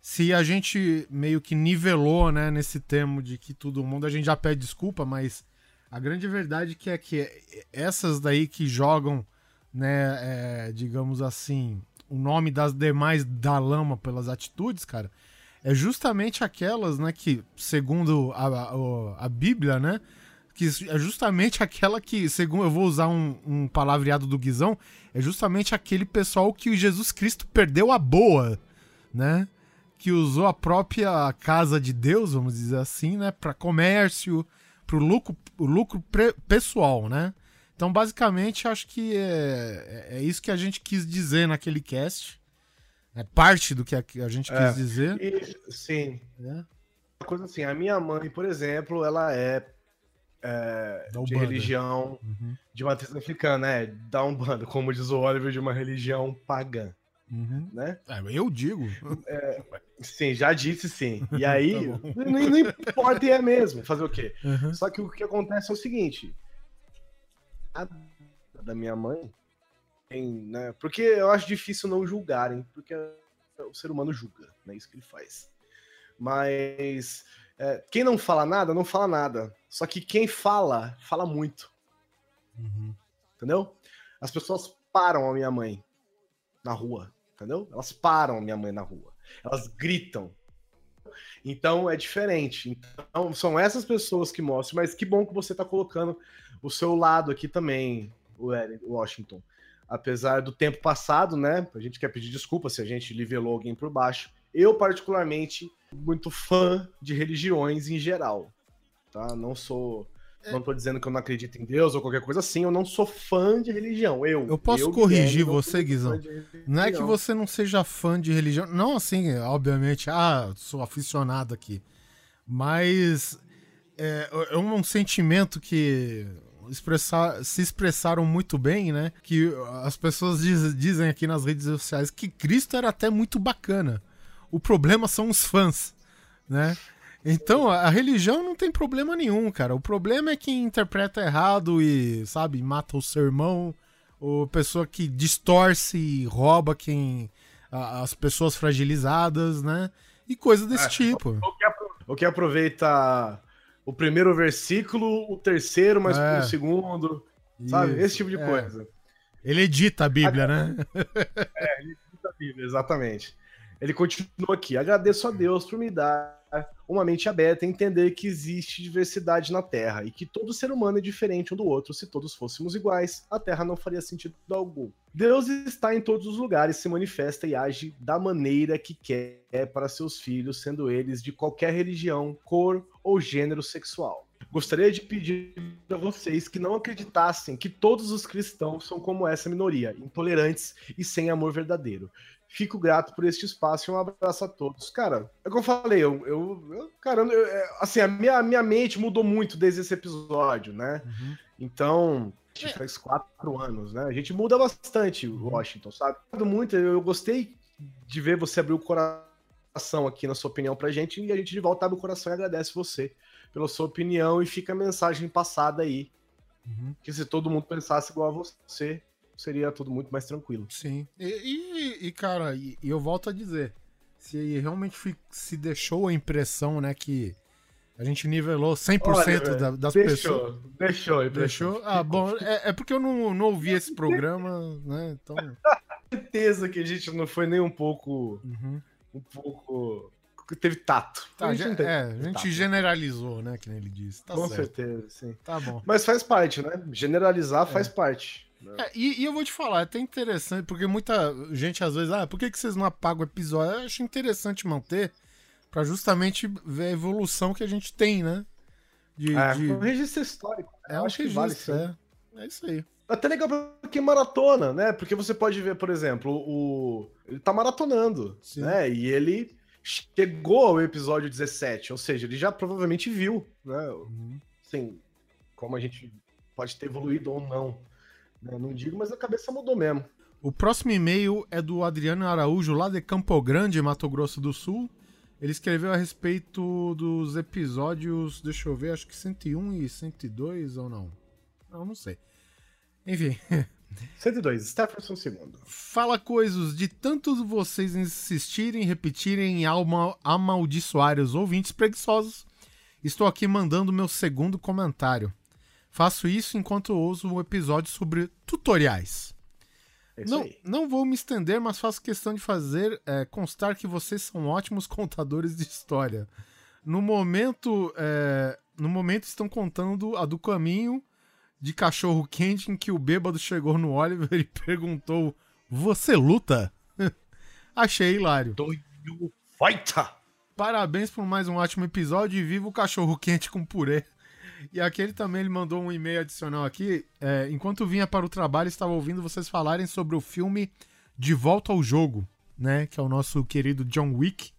se a gente meio que nivelou, né, nesse termo de que todo mundo, a gente já pede desculpa, mas a grande verdade que é que essas daí que jogam, né, é, digamos assim, o nome das demais da lama pelas atitudes, cara, é justamente aquelas, né, que, segundo a, a, a Bíblia, né, que é justamente aquela que, segundo eu vou usar um, um palavreado do Guizão, é justamente aquele pessoal que Jesus Cristo perdeu a boa, né? Que usou a própria casa de Deus, vamos dizer assim, né, para comércio, para o lucro, o lucro pessoal, né? Então, basicamente, acho que é, é, é isso que a gente quis dizer naquele cast. É parte do que a, gente quis é, dizer. E, sim. É. Uma coisa assim, a minha mãe, por exemplo, ela é, é de religião uhum. de matriz africana, né? Da Umbanda, como diz o Oliver, de uma religião pagã. Uhum. Né? É, eu digo. Sim, já disse sim. E aí, tá não, não, importa e é mesmo. Fazer o quê? Uhum. Só que o que acontece é o seguinte: a da minha mãe tem, né? Porque eu acho difícil não julgarem, porque o ser humano julga, né? Isso que ele faz. Mas é, quem não fala nada, não fala nada. Só que quem fala, fala muito. Uhum. Entendeu? As pessoas param a minha mãe na rua entendeu? Elas param minha mãe na rua. Elas gritam. Então é diferente. Então são essas pessoas que mostram, mas que bom que você está colocando o seu lado aqui também, Washington. Apesar do tempo passado, né? A gente quer pedir desculpa se a gente nivelou alguém por baixo. Eu, particularmente, muito fã de religiões em geral. Tá? Não sou é. Não tô dizendo que eu não acredito em Deus ou qualquer coisa assim, eu não sou fã de religião. Eu, eu posso eu corrigir você, Guizão. Não é que você não seja fã de religião. Não assim, obviamente, ah, sou aficionado aqui. Mas é, é um sentimento que expressar, se expressaram muito bem, né? Que as pessoas diz, dizem aqui nas redes sociais que Cristo era até muito bacana. O problema são os fãs, né? Então, a religião não tem problema nenhum, cara. O problema é quem interpreta errado e, sabe, mata o sermão, ou pessoa que distorce e rouba quem as pessoas fragilizadas, né? E coisa desse é, tipo. O que aproveita o primeiro versículo, o terceiro, mas é. o segundo, sabe? Isso, Esse tipo de é. coisa. Ele edita a Bíblia, né? É, ele edita a Bíblia, exatamente. Ele continua aqui. Agradeço a Deus por me dar uma mente aberta entender que existe diversidade na Terra e que todo ser humano é diferente um do outro. Se todos fôssemos iguais, a Terra não faria sentido algum. Deus está em todos os lugares, se manifesta e age da maneira que quer para seus filhos, sendo eles de qualquer religião, cor ou gênero sexual. Gostaria de pedir a vocês que não acreditassem que todos os cristãos são como essa minoria, intolerantes e sem amor verdadeiro. Fico grato por este espaço e um abraço a todos. Cara, é como eu falei, eu, eu, eu cara, eu, é, assim, a minha, minha mente mudou muito desde esse episódio, né? Uhum. Então, faz quatro anos, né? A gente muda bastante, uhum. Washington, sabe? Muito, eu gostei de ver você abrir o coração aqui na sua opinião pra gente e a gente de volta abre o coração e agradece você pela sua opinião e fica a mensagem passada aí. Uhum. Que se todo mundo pensasse igual a você, seria tudo muito mais tranquilo. Sim. E, e, e cara, e, e, eu volto a dizer, se realmente se deixou a impressão, né, que a gente nivelou 100% Olha, da, das deixou, pessoas. Deixou, deixou. Deixou? Ah, bom, é, é, porque eu não, não ouvi esse programa, né, então... certeza que a gente não foi nem um pouco... Uhum. Um pouco teve tato. Tá, a gente, é, a gente tato. generalizou, né? Que nem ele disse. Tá Com certo. certeza, sim. Tá bom. Mas faz parte, né? Generalizar faz é. parte. Né? É, e, e, eu vou te falar, é até interessante, porque muita gente às vezes, ah, por que, que vocês não apagam o episódio? Eu acho interessante manter para justamente ver a evolução que a gente tem, né? De, é, de... um registro histórico. Né? É um registro, vale, é. É isso aí. Até legal pra quem maratona, né? Porque você pode ver, por exemplo, o. Ele tá maratonando, Sim. né? E ele chegou ao episódio 17, ou seja, ele já provavelmente viu, né? Uhum. Sim, como a gente pode ter evoluído ou não. Né? Não digo, mas a cabeça mudou mesmo. O próximo e-mail é do Adriano Araújo, lá de Campo Grande, Mato Grosso do Sul. Ele escreveu a respeito dos episódios, deixa eu ver, acho que 101 e 102 ou não. Não, não sei. Enfim. 102, Stephenson segundo. Fala coisas de tantos vocês insistirem, repetirem e amaldiçoarem os ouvintes preguiçosos. Estou aqui mandando meu segundo comentário. Faço isso enquanto uso um episódio sobre tutoriais. É não, não vou me estender, mas faço questão de fazer é, constar que vocês são ótimos contadores de história. No momento, é, no momento estão contando a do caminho de cachorro quente em que o bêbado chegou no Oliver e perguntou: Você luta? Achei hilário. Do you fight? Parabéns por mais um ótimo episódio e viva o cachorro quente com purê. E aquele também ele mandou um e-mail adicional aqui. É, enquanto vinha para o trabalho, estava ouvindo vocês falarem sobre o filme De Volta ao Jogo, né? Que é o nosso querido John Wick.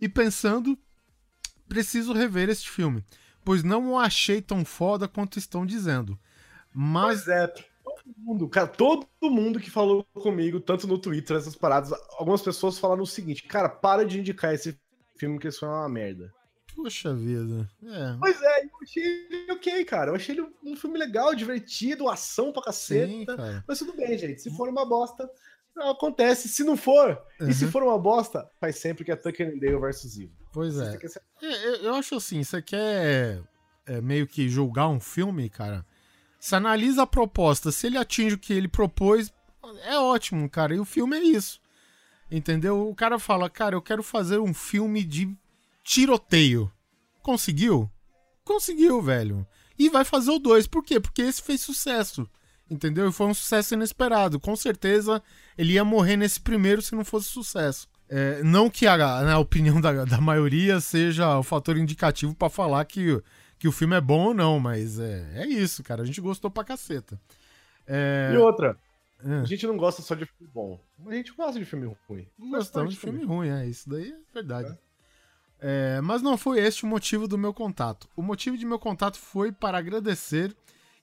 E pensando, preciso rever este filme, pois não o achei tão foda quanto estão dizendo. Mas. Pois é, todo mundo, cara, todo mundo que falou comigo, tanto no Twitter, essas paradas, algumas pessoas falaram o seguinte, cara, para de indicar esse filme que isso é uma merda. Puxa vida. É. Pois é, eu achei ele ok, cara. Eu achei ele um filme legal, divertido, ação pra caceta. Sim, mas tudo bem, gente. Se for uma bosta, acontece. Se não for, uhum. e se uhum. for uma bosta, faz sempre que é Tucker and Dale versus Evil. Pois é. é. Eu acho assim, você quer é, meio que julgar um filme, cara, você analisa a proposta. Se ele atinge o que ele propôs, é ótimo, cara. E o filme é isso. Entendeu? O cara fala, cara, eu quero fazer um filme de tiroteio. Conseguiu? Conseguiu, velho. E vai fazer o 2. Por quê? Porque esse fez sucesso. Entendeu? E foi um sucesso inesperado. Com certeza ele ia morrer nesse primeiro se não fosse sucesso. É, não que a, né, a opinião da, da maioria seja o fator indicativo para falar que, que o filme é bom ou não, mas é, é isso, cara. A gente gostou pra caceta. É... E outra, é. a gente não gosta só de filme bom. A gente gosta de filme ruim. Gostamos de filme, filme ruim, é. Isso daí é verdade. É. Mas não foi este o motivo do meu contato. O motivo de meu contato foi para agradecer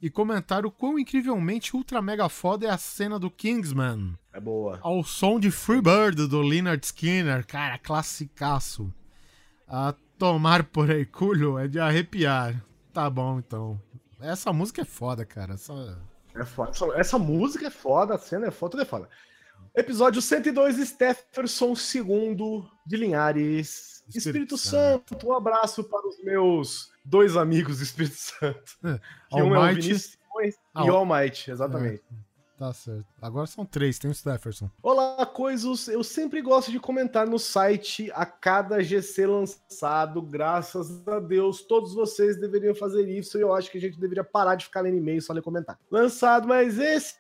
e comentar o quão incrivelmente ultra mega foda é a cena do Kingsman. É boa. Ao som de Freebird do Leonard Skinner. Cara, classicaço. A tomar por hercúleo é de arrepiar. Tá bom, então. Essa música é foda, cara. Essa... É foda. Essa música é foda, a cena é foda, tudo é foda. Episódio 102, Stefferson II de Linhares. Espírito, Santo. Santo. um abraço para os meus dois amigos do Espírito Santo. É, que um é o Vinícius ah, e o Almighty, exatamente. É, tá certo. Agora são três, tem o Stefferson. Olá, coisas. Eu sempre gosto de comentar no site a cada GC lançado. Graças a Deus, todos vocês deveriam fazer isso. E eu acho que a gente deveria parar de ficar lendo e-mail só ler comentar. Lançado, mas esse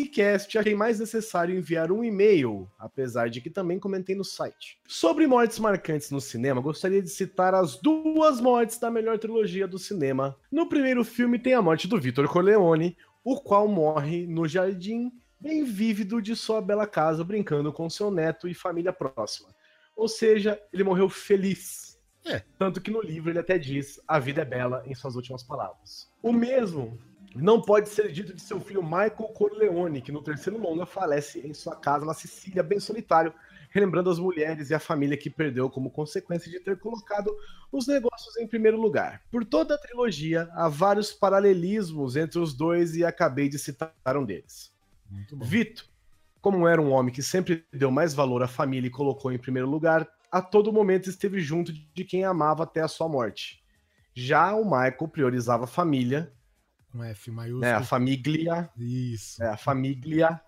podcast, achei mais necessário enviar um e-mail, apesar de que também comentei no site. Sobre mortes marcantes no cinema, gostaria de citar as duas mortes da melhor trilogia do cinema. No primeiro filme tem a morte do Vitor Corleone, o qual morre no jardim bem vívido de sua bela casa, brincando com seu neto e família próxima. Ou seja, ele morreu feliz. É. Tanto que no livro ele até diz: a vida é bela em suas últimas palavras. O mesmo não pode ser dito de seu filho Michael Corleone, que no terceiro longa falece em sua casa na Sicília, bem solitário, relembrando as mulheres e a família que perdeu como consequência de ter colocado os negócios em primeiro lugar. Por toda a trilogia, há vários paralelismos entre os dois e acabei de citar um deles. Vito, como era um homem que sempre deu mais valor à família e colocou em primeiro lugar, a todo momento esteve junto de quem amava até a sua morte. Já o Michael priorizava a família. Um F maiúsculo. É, a família. Isso. É, a família.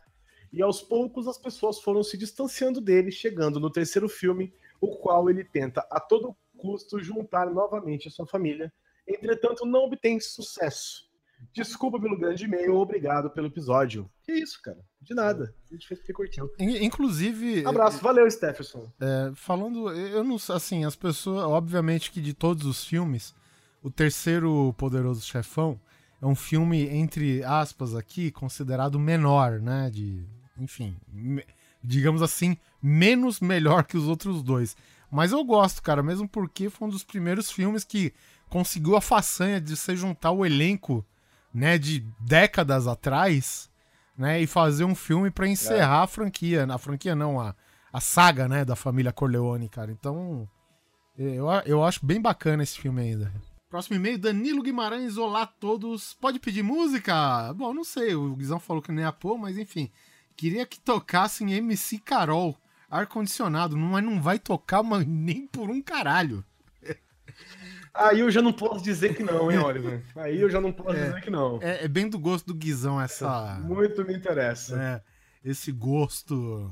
E aos poucos as pessoas foram se distanciando dele, chegando no terceiro filme, o qual ele tenta a todo custo juntar novamente a sua família. Entretanto, não obtém sucesso. Desculpa pelo grande e-mail, obrigado pelo episódio. Que isso, cara? De nada. A gente fez porque curtiu. Inclusive. Abraço, valeu, Stephenson. É, falando, eu não assim, as pessoas, obviamente que de todos os filmes, o terceiro Poderoso Chefão é um filme, entre aspas, aqui, considerado menor, né? De. Enfim, me, digamos assim, menos melhor que os outros dois. Mas eu gosto, cara, mesmo porque foi um dos primeiros filmes que conseguiu a façanha de se juntar o elenco né, de décadas atrás, né, e fazer um filme para encerrar é. a franquia, a franquia não, a, a saga, né, da família Corleone, cara. Então, eu, eu acho bem bacana esse filme ainda. Próximo e-mail, Danilo Guimarães, olá a todos. Pode pedir música? Bom, não sei, o Guizão falou que nem a pô, mas enfim. Queria que tocassem MC Carol, ar-condicionado, mas não vai tocar mas nem por um caralho. Aí eu já não posso dizer que não, hein, Oliver? Aí eu já não posso é, dizer que não. É, é, bem do gosto do Guizão essa. Muito me interessa. É, esse gosto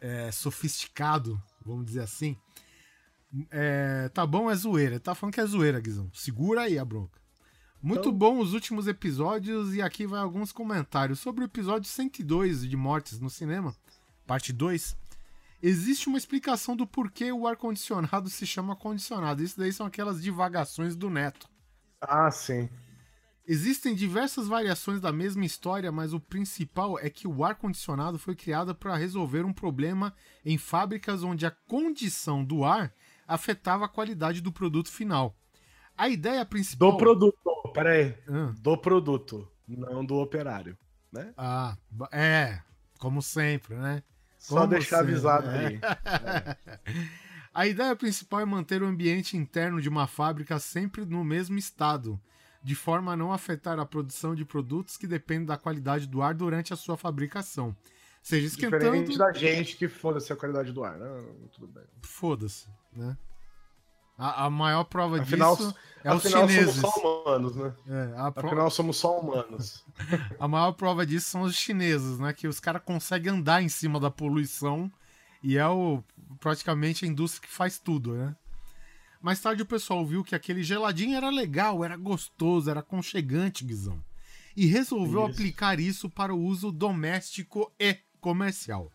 é, sofisticado, vamos dizer assim. É, tá bom, é zoeira. Tá falando que é zoeira, Guizão. Segura aí a bronca. Muito então... bom os últimos episódios e aqui vai alguns comentários sobre o episódio 102 de Mortes no Cinema, parte 2. Existe uma explicação do porquê o ar-condicionado se chama condicionado. Isso daí são aquelas divagações do Neto. Ah, sim. Existem diversas variações da mesma história, mas o principal é que o ar-condicionado foi criado para resolver um problema em fábricas onde a condição do ar afetava a qualidade do produto final. A ideia principal. Do produto, peraí. Hum. Do produto, não do operário, né? Ah, é, como sempre, né? Só Como deixar assim? avisado é. aí. A ideia principal é manter o ambiente interno de uma fábrica sempre no mesmo estado, de forma a não afetar a produção de produtos que dependem da qualidade do ar durante a sua fabricação. Seja esquentando. Diferente da gente que foda-se a qualidade do ar. Não, tudo bem. Foda-se, né? A, a, maior prova afinal, disso é os chineses. somos só humanos, né? É, pro... Afinal, somos só humanos. a maior prova disso são os chineses, né? Que os caras conseguem andar em cima da poluição e é o, praticamente a indústria que faz tudo, né? Mais tarde o pessoal viu que aquele geladinho era legal, era gostoso, era aconchegante, Guizão. E resolveu isso. aplicar isso para o uso doméstico e comercial.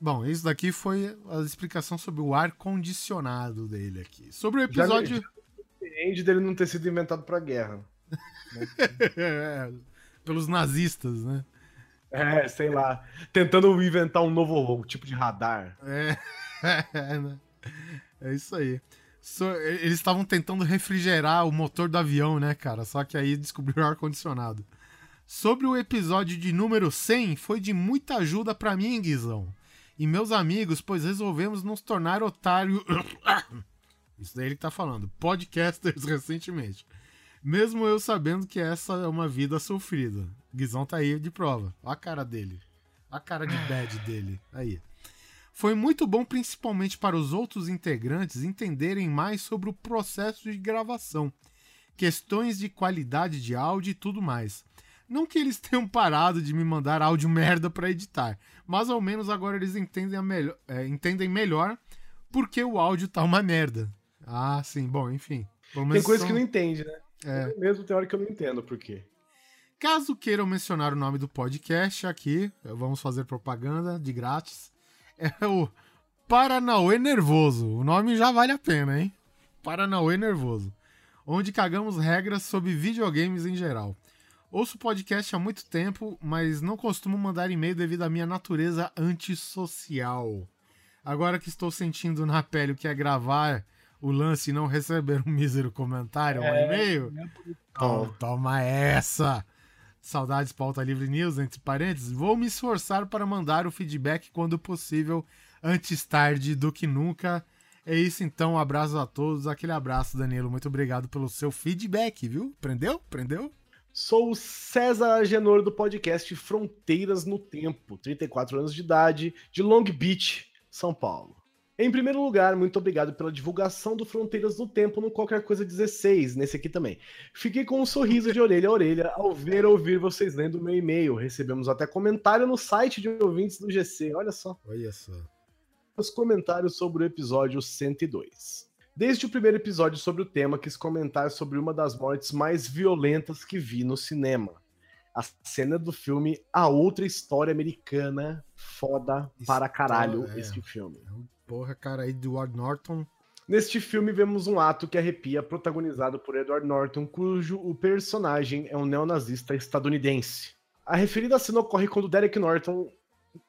Bom, isso daqui foi a explicação sobre o ar condicionado dele aqui. Sobre o episódio. Depende dele não ter sido inventado para guerra. É, pelos nazistas, né? É, sei lá. Tentando inventar um novo tipo de radar. É, é, né? é isso aí. So, eles estavam tentando refrigerar o motor do avião, né, cara? Só que aí descobriram o ar-condicionado. Sobre o episódio de número 100, foi de muita ajuda para mim, Guizão. E meus amigos, pois resolvemos nos tornar otário. Isso daí ele tá falando. Podcasters recentemente. Mesmo eu sabendo que essa é uma vida sofrida. Guizão tá aí de prova. Olha a cara dele. Olha a cara de bad dele. Aí. Foi muito bom, principalmente para os outros integrantes, entenderem mais sobre o processo de gravação, questões de qualidade de áudio e tudo mais. Não que eles tenham parado de me mandar áudio merda para editar, mas ao menos agora eles entendem, melhor, é, entendem melhor porque o áudio tá uma merda. Ah, sim, bom, enfim. Tem coisa são... que não entende, né? É. Eu mesmo tem hora que eu não entendo por quê. Caso queiram mencionar o nome do podcast aqui, vamos fazer propaganda de grátis. É o Paranauê Nervoso. O nome já vale a pena, hein? Paranauê Nervoso. Onde cagamos regras sobre videogames em geral. Ouço podcast há muito tempo, mas não costumo mandar e-mail devido à minha natureza antissocial. Agora que estou sentindo na pele o que é gravar o lance e não receber um mísero comentário ou é, e-mail, é toma essa! Saudades Pauta Livre News, entre parênteses. Vou me esforçar para mandar o feedback quando possível, antes tarde do que nunca. É isso então, um abraço a todos. Aquele abraço, Danilo. Muito obrigado pelo seu feedback, viu? Prendeu? Prendeu? Sou o César Agenor do podcast Fronteiras no Tempo, 34 anos de idade, de Long Beach, São Paulo. Em primeiro lugar, muito obrigado pela divulgação do Fronteiras no Tempo no Qualquer Coisa 16, nesse aqui também. Fiquei com um sorriso de orelha a orelha ao ver ouvir vocês lendo o meu e-mail. Recebemos até comentário no site de ouvintes do GC, olha só. Olha só. Os comentários sobre o episódio 102. Desde o primeiro episódio sobre o tema, quis comentar sobre uma das mortes mais violentas que vi no cinema. A cena do filme A Outra História Americana. Foda para caralho é. este filme. Porra, cara, Edward Norton. Neste filme vemos um ato que arrepia, protagonizado por Edward Norton, cujo o personagem é um neonazista estadunidense. A referida cena ocorre quando Derek Norton,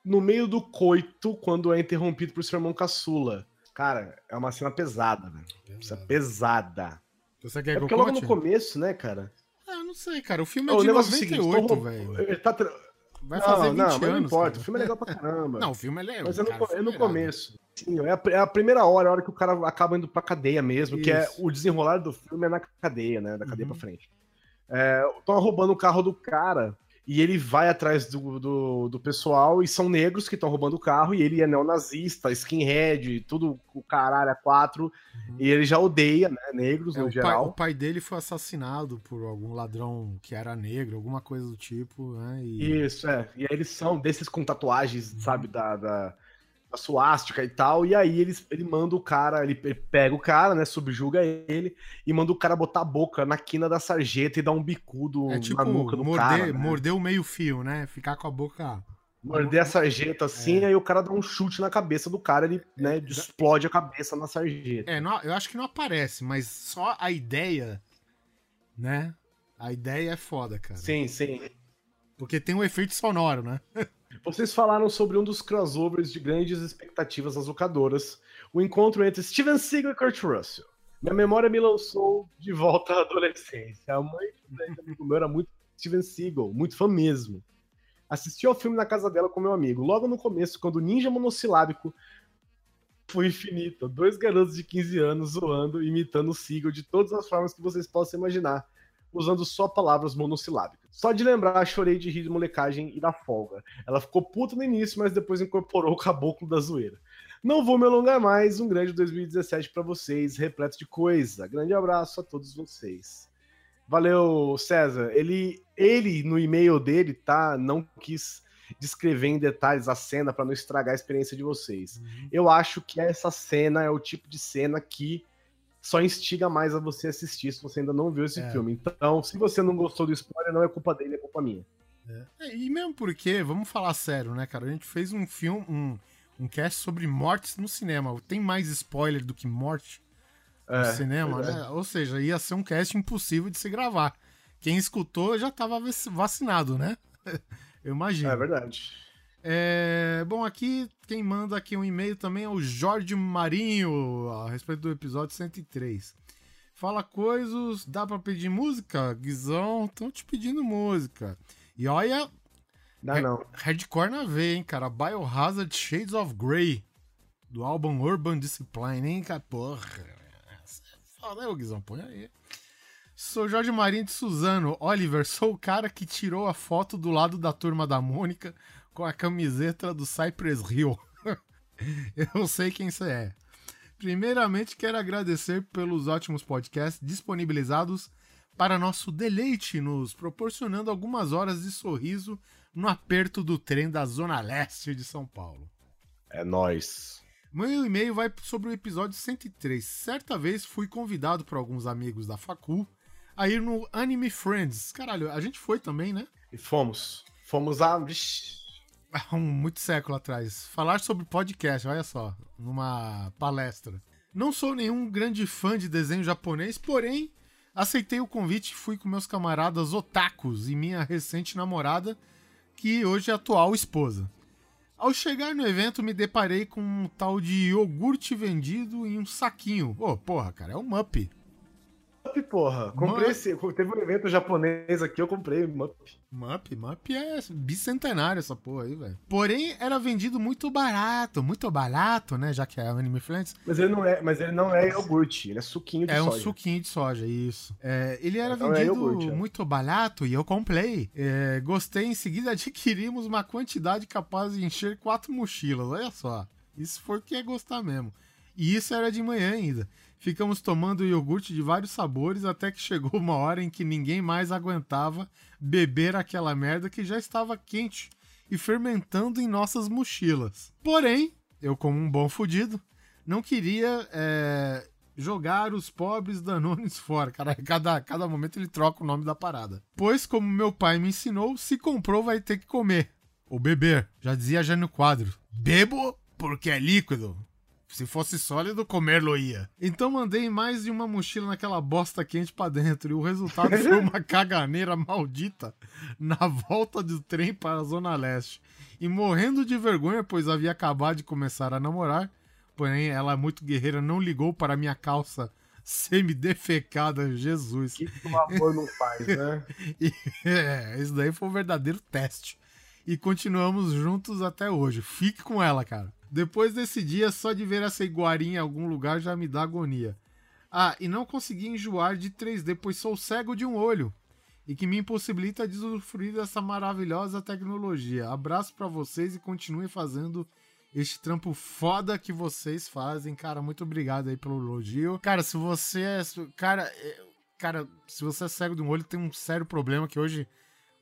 no meio do coito, quando é interrompido por seu irmão caçula. Cara, é uma cena pesada, velho. Pesada. É pesada. Você quer é porque logo no começo, né, cara? Ah, não sei, cara. O filme é, é de 98, velho. Tá tra... Vai fazer não, 20 não, anos. Não importa, cara. o filme é legal pra caramba. não, o filme é legal. Mas é no, cara, é no começo. Sim, é a, é a, primeira hora, é a hora que o cara acaba indo pra cadeia mesmo, Isso. que é o desenrolar do filme é na cadeia, né? Da cadeia uhum. pra frente. Estão é, roubando o carro do cara e ele vai atrás do, do, do pessoal e são negros que estão roubando o carro e ele é neonazista, skinhead, tudo o caralho a quatro uhum. e ele já odeia, né, negros é, no o geral. Pai, o pai dele foi assassinado por algum ladrão que era negro, alguma coisa do tipo, né? E... Isso, é. E aí eles são desses com tatuagens, uhum. sabe, da, da a suástica e tal, e aí ele, ele manda o cara, ele, ele, pega o cara, né, subjuga ele, e manda o cara botar a boca na quina da sarjeta e dar um bicudo é tipo, na nuca do morder, cara. Né? Morder o meio fio, né, ficar com a boca... Morder a sarjeta assim, é. aí o cara dá um chute na cabeça do cara, ele, né, é, explode a cabeça na sarjeta. É, não, eu acho que não aparece, mas só a ideia, né, a ideia é foda, cara. Sim, sim. Porque tem um efeito sonoro, né? Vocês falaram sobre um dos crossovers de grandes expectativas das locadoras, o encontro entre Steven Seagal e Kurt Russell. Minha memória me lançou de volta à adolescência. A mãe do meu era muito Steven Seagal, muito fã mesmo. Assisti ao filme na casa dela com meu amigo. Logo no começo, quando o ninja monossilábico foi infinito. Dois garotos de 15 anos zoando, imitando o Seagal de todas as formas que vocês possam imaginar usando só palavras monossilábicas. Só de lembrar, chorei de rir de molecagem e da folga. Ela ficou puta no início, mas depois incorporou o caboclo da zoeira. Não vou me alongar mais, um grande 2017 para vocês, repleto de coisa. Grande abraço a todos vocês. Valeu, César. Ele, ele no e-mail dele, tá, não quis descrever em detalhes a cena para não estragar a experiência de vocês. Uhum. Eu acho que essa cena é o tipo de cena que só instiga mais a você assistir se você ainda não viu esse é. filme. Então, se você não gostou do spoiler, não é culpa dele, é culpa minha. É. é e mesmo porque, vamos falar sério, né, cara? A gente fez um filme, um, um cast sobre mortes no cinema. Tem mais spoiler do que morte no é, cinema, né? Ou seja, ia ser um cast impossível de se gravar. Quem escutou já estava vacinado, né? Eu imagino. É verdade. É, bom, aqui quem manda aqui um e-mail também é o Jorge Marinho, a respeito do episódio 103. Fala coisas, dá para pedir música? Guizão, estão te pedindo música. E olha. Dá não. Hardcore na veia, hein, cara? Biohazard Shades of Grey. Do álbum Urban Discipline, hein, cara? Porra. Fala aí, Guizão, põe aí. Sou Jorge Marinho de Suzano. Oliver, sou o cara que tirou a foto do lado da turma da Mônica com a camiseta do Cypress Hill. Eu sei quem você é. Primeiramente, quero agradecer pelos ótimos podcasts disponibilizados para nosso deleite, nos proporcionando algumas horas de sorriso no aperto do trem da Zona Leste de São Paulo. É nós. Meu e-mail vai sobre o episódio 103. Certa vez fui convidado por alguns amigos da Facu a ir no Anime Friends. Caralho, a gente foi também, né? E fomos. Fomos a. um muito século atrás, falar sobre podcast, olha só, numa palestra. Não sou nenhum grande fã de desenho japonês, porém aceitei o convite e fui com meus camaradas otakus e minha recente namorada, que hoje é atual esposa. Ao chegar no evento, me deparei com um tal de iogurte vendido em um saquinho. Ô, oh, porra, cara, é um Mup. Mup, porra. Comprei esse. Teve um evento japonês aqui, eu comprei Mup. Mup, Mup é bicentenário essa porra aí, velho. Porém, era vendido muito barato, muito barato, né? Já que é Anime Friends. Mas ele não é, mas ele não é iogurte, ele é suquinho de é soja. É um suquinho de soja, isso. É, ele era então é vendido é iogurte, muito barato e eu comprei. É, gostei, em seguida adquirimos uma quantidade capaz de encher quatro mochilas, olha só. Isso foi o que é gostar mesmo. E isso era de manhã ainda. Ficamos tomando iogurte de vários sabores até que chegou uma hora em que ninguém mais aguentava beber aquela merda que já estava quente e fermentando em nossas mochilas. Porém, eu, como um bom fudido, não queria é, jogar os pobres Danones fora. Cara, cada, cada momento ele troca o nome da parada. Pois, como meu pai me ensinou, se comprou vai ter que comer. Ou beber. Já dizia já no quadro. Bebo porque é líquido. Se fosse sólido, comer-lo ia. Então mandei mais de uma mochila naquela bosta quente para dentro. E o resultado foi uma caganeira maldita na volta do trem para a Zona Leste. E morrendo de vergonha, pois havia acabado de começar a namorar. Porém, ela, muito guerreira, não ligou para minha calça semi-defecada. Jesus. Que o amor não faz, né? e, é, isso daí foi um verdadeiro teste. E continuamos juntos até hoje. Fique com ela, cara. Depois desse dia, só de ver essa iguarinha em algum lugar já me dá agonia. Ah, e não consegui enjoar de 3D, pois sou cego de um olho. E que me impossibilita de usufruir dessa maravilhosa tecnologia. Abraço para vocês e continue fazendo este trampo foda que vocês fazem. Cara, muito obrigado aí pelo elogio. Cara, se você é. Cara, é, cara, se você é cego de um olho, tem um sério problema que hoje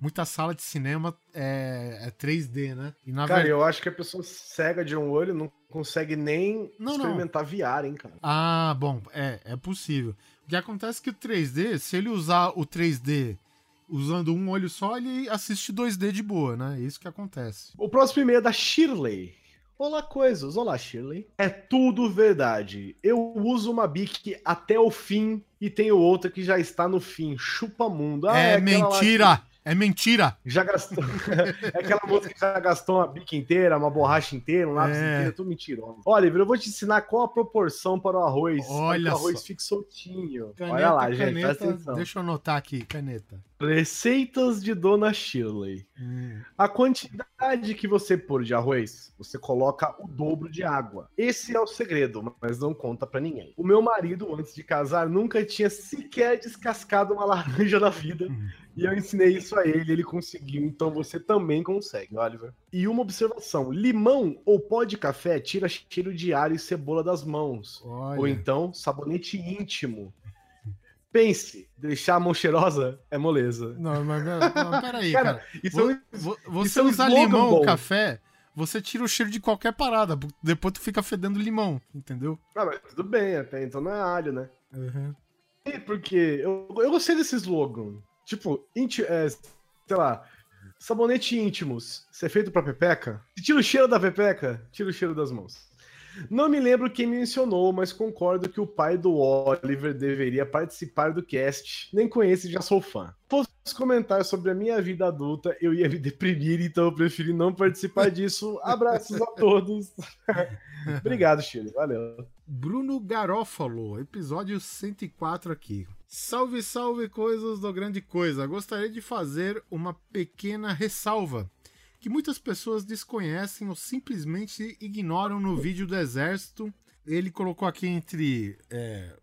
muita sala de cinema é, é 3D, né? E na cara, eu acho que a pessoa cega de um olho não consegue nem não, experimentar não. VR, hein, cara. Ah, bom, é, é possível. O que acontece é que o 3D, se ele usar o 3D usando um olho só, ele assiste 2D de boa, né? É isso que acontece. O próximo e-mail é da Shirley. Olá, coisas. Olá, Shirley. É tudo verdade. Eu uso uma Bic até o fim e tenho outra que já está no fim. Chupa mundo. Ah, é, é mentira! É mentira. Já gastou. é aquela moça que já gastou uma bica inteira, uma borracha inteira, um lápis é. inteiro, tudo mentiroso. Olha, eu vou te ensinar qual a proporção para o arroz. Olha o arroz fique soltinho. Caneta, Olha lá, caneta, gente, presta atenção. Deixa eu anotar aqui, caneta. Receitas de Dona Shirley. Hum. A quantidade que você pôr de arroz, você coloca o dobro de água. Esse é o segredo, mas não conta para ninguém. O meu marido, antes de casar, nunca tinha sequer descascado uma laranja na vida. Hum. E eu ensinei isso a ele, ele conseguiu, então você também consegue, Oliver. E uma observação: limão ou pó de café tira cheiro de alho e cebola das mãos. Olha. Ou então, sabonete íntimo. Pense, deixar a mão cheirosa é moleza. Não, mas, mas peraí, cara. cara. Isso é Vou, você é usar limão ou café, você tira o cheiro de qualquer parada. Depois tu fica fedendo limão, entendeu? Ah, mas tudo bem, até então não é alho, né? Uhum. E porque eu, eu gostei desse slogan. Tipo, é, sei lá, sabonete íntimos, ser feito pra pepeca? Tira o cheiro da pepeca, tira o cheiro das mãos. Não me lembro quem mencionou, mas concordo que o pai do Oliver deveria participar do cast. Nem conheço e já sou fã. Fosse comentar sobre a minha vida adulta, eu ia me deprimir, então eu preferi não participar disso. Abraços a todos. Obrigado, Chile. Valeu. Bruno Garófalo, episódio 104 aqui. Salve, salve, coisas do grande coisa. Gostaria de fazer uma pequena ressalva que muitas pessoas desconhecem ou simplesmente ignoram no vídeo do exército. Ele colocou aqui entre é,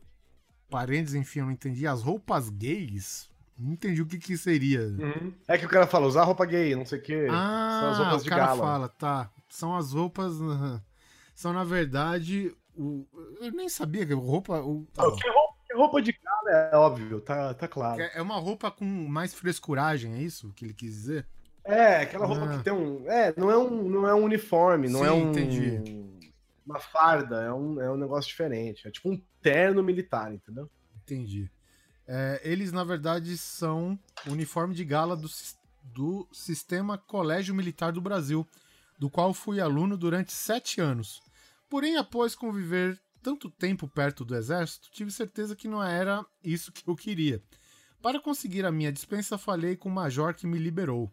parênteses, enfim, eu não entendi, as roupas gays. Não entendi o que que seria. Uhum. É que o cara fala, usar roupa gay, não sei o que. Ah, são as roupas o de cara gala. fala, tá. São as roupas. São, na verdade. O... Eu nem sabia que roupa. O... Tá que roupa roupa de gala é óbvio, tá, tá claro. É uma roupa com mais frescuragem, é isso que ele quis dizer? É, aquela roupa ah. que tem um. É, não é um, não é um uniforme, não Sim, é um. Entendi. Uma farda, é um, é um negócio diferente. É tipo um terno militar, entendeu? Entendi. É, eles, na verdade, são uniforme de gala do, do Sistema Colégio Militar do Brasil, do qual fui aluno durante sete anos. Porém, após conviver tanto tempo perto do exército, tive certeza que não era isso que eu queria. Para conseguir a minha dispensa, falei com o major que me liberou.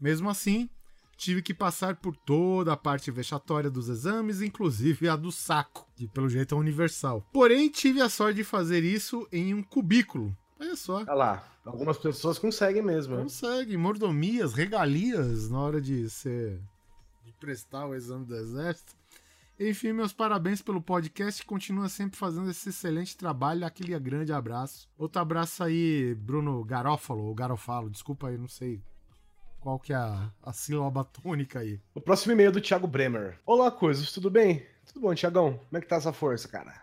Mesmo assim, tive que passar por toda a parte vexatória dos exames, inclusive a do saco, que pelo jeito é universal. Porém, tive a sorte de fazer isso em um cubículo. Olha só. Olha lá, algumas pessoas conseguem mesmo. Conseguem, mordomias, regalias na hora de ser. de prestar o exame do exército. Enfim, meus parabéns pelo podcast. Continua sempre fazendo esse excelente trabalho. Aquele grande abraço. Outro abraço aí, Bruno Garófalo, ou Garofalo, desculpa aí, não sei qual que é a, a sílaba tônica aí. O próximo e-mail é do Thiago Bremer. Olá, coisas, tudo bem? Tudo bom, Tiagão? Como é que tá essa força, cara?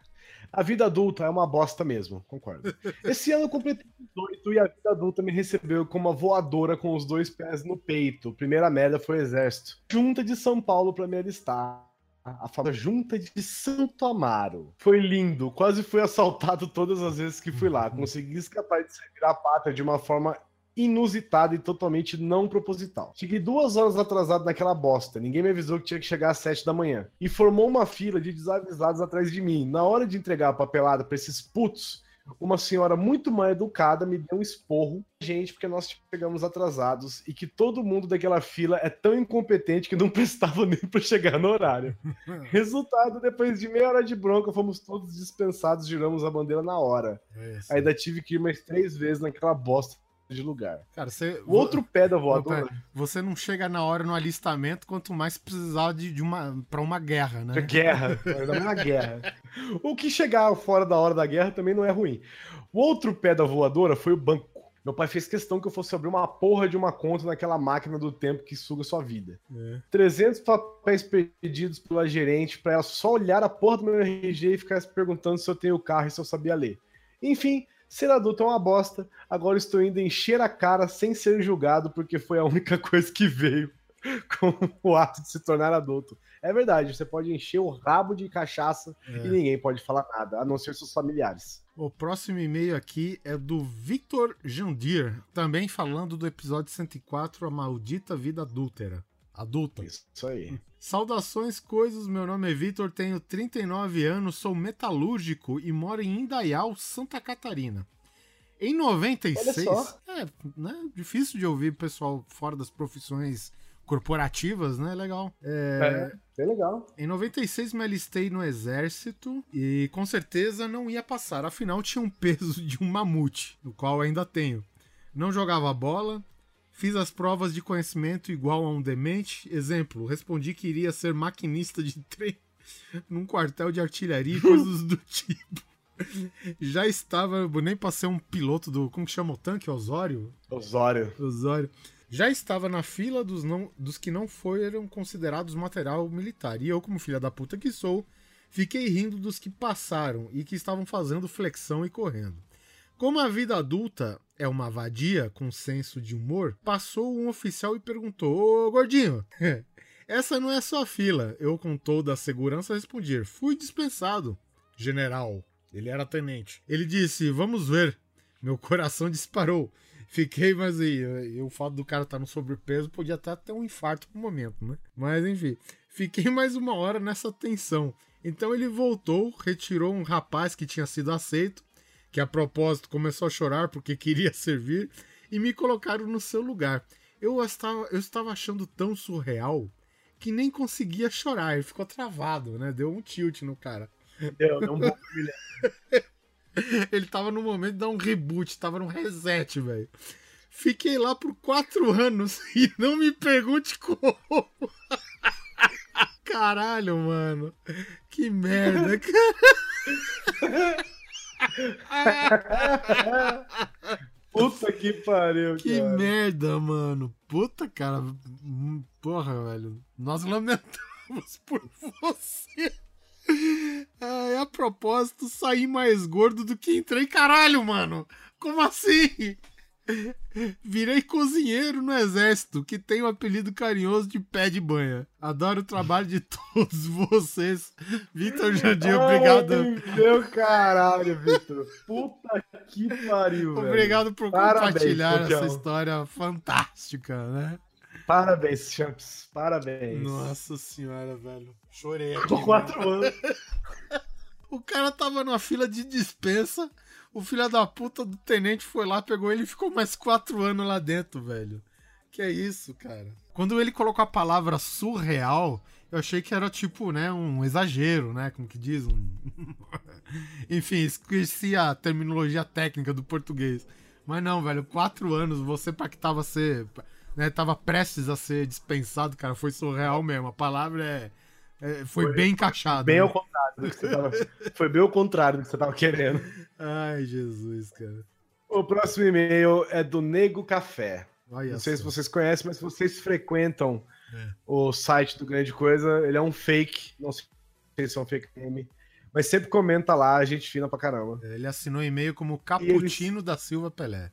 A vida adulta é uma bosta mesmo, concordo. Esse ano eu completei 18 e a vida adulta me recebeu como uma voadora com os dois pés no peito. Primeira merda foi o exército. Junta de São Paulo pra me alistar a famosa junta de Santo Amaro. Foi lindo, quase fui assaltado todas as vezes que fui lá. Consegui escapar de servir a pátria de uma forma inusitada e totalmente não proposital. Cheguei duas horas atrasado naquela bosta. Ninguém me avisou que tinha que chegar às sete da manhã. E formou uma fila de desavisados atrás de mim. Na hora de entregar a papelada para esses putos, uma senhora muito mal educada me deu um esporro, gente, porque nós chegamos atrasados e que todo mundo daquela fila é tão incompetente que não prestava nem para chegar no horário. Resultado, depois de meia hora de bronca, fomos todos dispensados, giramos a bandeira na hora. É Ainda tive que ir mais três vezes naquela bosta de lugar. Cara, você. O outro pé da voadora. Você não chega na hora no alistamento, quanto mais precisar de, de uma. para uma guerra, né? Guerra. uma guerra. O que chegar fora da hora da guerra também não é ruim. O outro pé da voadora foi o banco. Meu pai fez questão que eu fosse abrir uma porra de uma conta naquela máquina do tempo que suga sua vida. É. 300 papéis pedidos pela gerente para ela só olhar a porra do meu RG e ficar se perguntando se eu tenho carro e se eu sabia ler. Enfim, Ser adulto é uma bosta. Agora estou indo encher a cara sem ser julgado, porque foi a única coisa que veio com o ato de se tornar adulto. É verdade, você pode encher o rabo de cachaça é. e ninguém pode falar nada, a não ser seus familiares. O próximo e-mail aqui é do Victor Jandir, também falando do episódio 104, A Maldita Vida Adúltera. Adulta. Isso aí. Saudações, coisas. Meu nome é Vitor, tenho 39 anos, sou metalúrgico e moro em Indaial, Santa Catarina. Em 96, é né, difícil de ouvir pessoal fora das profissões corporativas, né? Legal. É, é, legal. Em 96 me alistei no exército e com certeza não ia passar, afinal tinha um peso de um mamute, no qual ainda tenho. Não jogava bola, Fiz as provas de conhecimento igual a um demente. Exemplo, respondi que iria ser maquinista de trem num quartel de artilharia e coisas do tipo. Já estava, nem para ser um piloto do. Como que chama o tanque? Osório? Osório. Osório. Já estava na fila dos, não, dos que não foram considerados material militar. E eu, como filha da puta que sou, fiquei rindo dos que passaram e que estavam fazendo flexão e correndo. Como a vida adulta é uma vadia com senso de humor, passou um oficial e perguntou: Ô gordinho, essa não é sua fila. Eu, com toda a segurança, respondi: Fui dispensado, general. Ele era tenente. Ele disse: Vamos ver. Meu coração disparou. Fiquei, mas e, e o fato do cara estar tá no sobrepeso podia até ter um infarto no momento, né? Mas enfim, fiquei mais uma hora nessa tensão. Então ele voltou, retirou um rapaz que tinha sido aceito que a propósito começou a chorar porque queria servir, e me colocaram no seu lugar. Eu estava, eu estava achando tão surreal que nem conseguia chorar, ele ficou travado, né? Deu um tilt no cara. Deu, deu um bom Ele tava no momento de dar um reboot, tava num reset, velho. Fiquei lá por quatro anos e não me pergunte como. Caralho, mano. Que merda, cara. Puta que pariu, Que cara. merda, mano. Puta, cara. Porra, velho. Nós lamentamos por você. É, a propósito, saí mais gordo do que entrei. Caralho, mano. Como assim? Virei cozinheiro no exército, que tem o um apelido carinhoso de pé de banha. Adoro o trabalho de todos vocês. Vitor Jandir, obrigado. Meu caralho, Vitor. Puta que pariu, Obrigado velho. por Parabéns, compartilhar essa história fantástica, né? Parabéns, Champs. Parabéns. Nossa senhora, velho. Chorei aqui. Com quatro anos. o cara tava numa fila de dispensa o filho da puta do tenente foi lá, pegou ele e ficou mais quatro anos lá dentro, velho. Que é isso, cara? Quando ele colocou a palavra surreal, eu achei que era tipo, né, um exagero, né? Como que diz? Um... Enfim, esqueci a terminologia técnica do português. Mas não, velho, quatro anos, você pra que tava ser. Né, tava prestes a ser dispensado, cara, foi surreal mesmo. A palavra é. É foi, foi, bem encaixada. Bem né? ao contrário do que você tava. foi bem ao contrário do que você tava querendo. Ai, Jesus, cara. O próximo e-mail é do Nego Café. Olha Não sei se vocês conhecem, mas se vocês frequentam é. o site do Grande Coisa, ele é um fake. Não sei se é um fake name. Mas sempre comenta lá, a gente fina pra caramba. Ele assinou e-mail como Caputino ele... da Silva Pelé.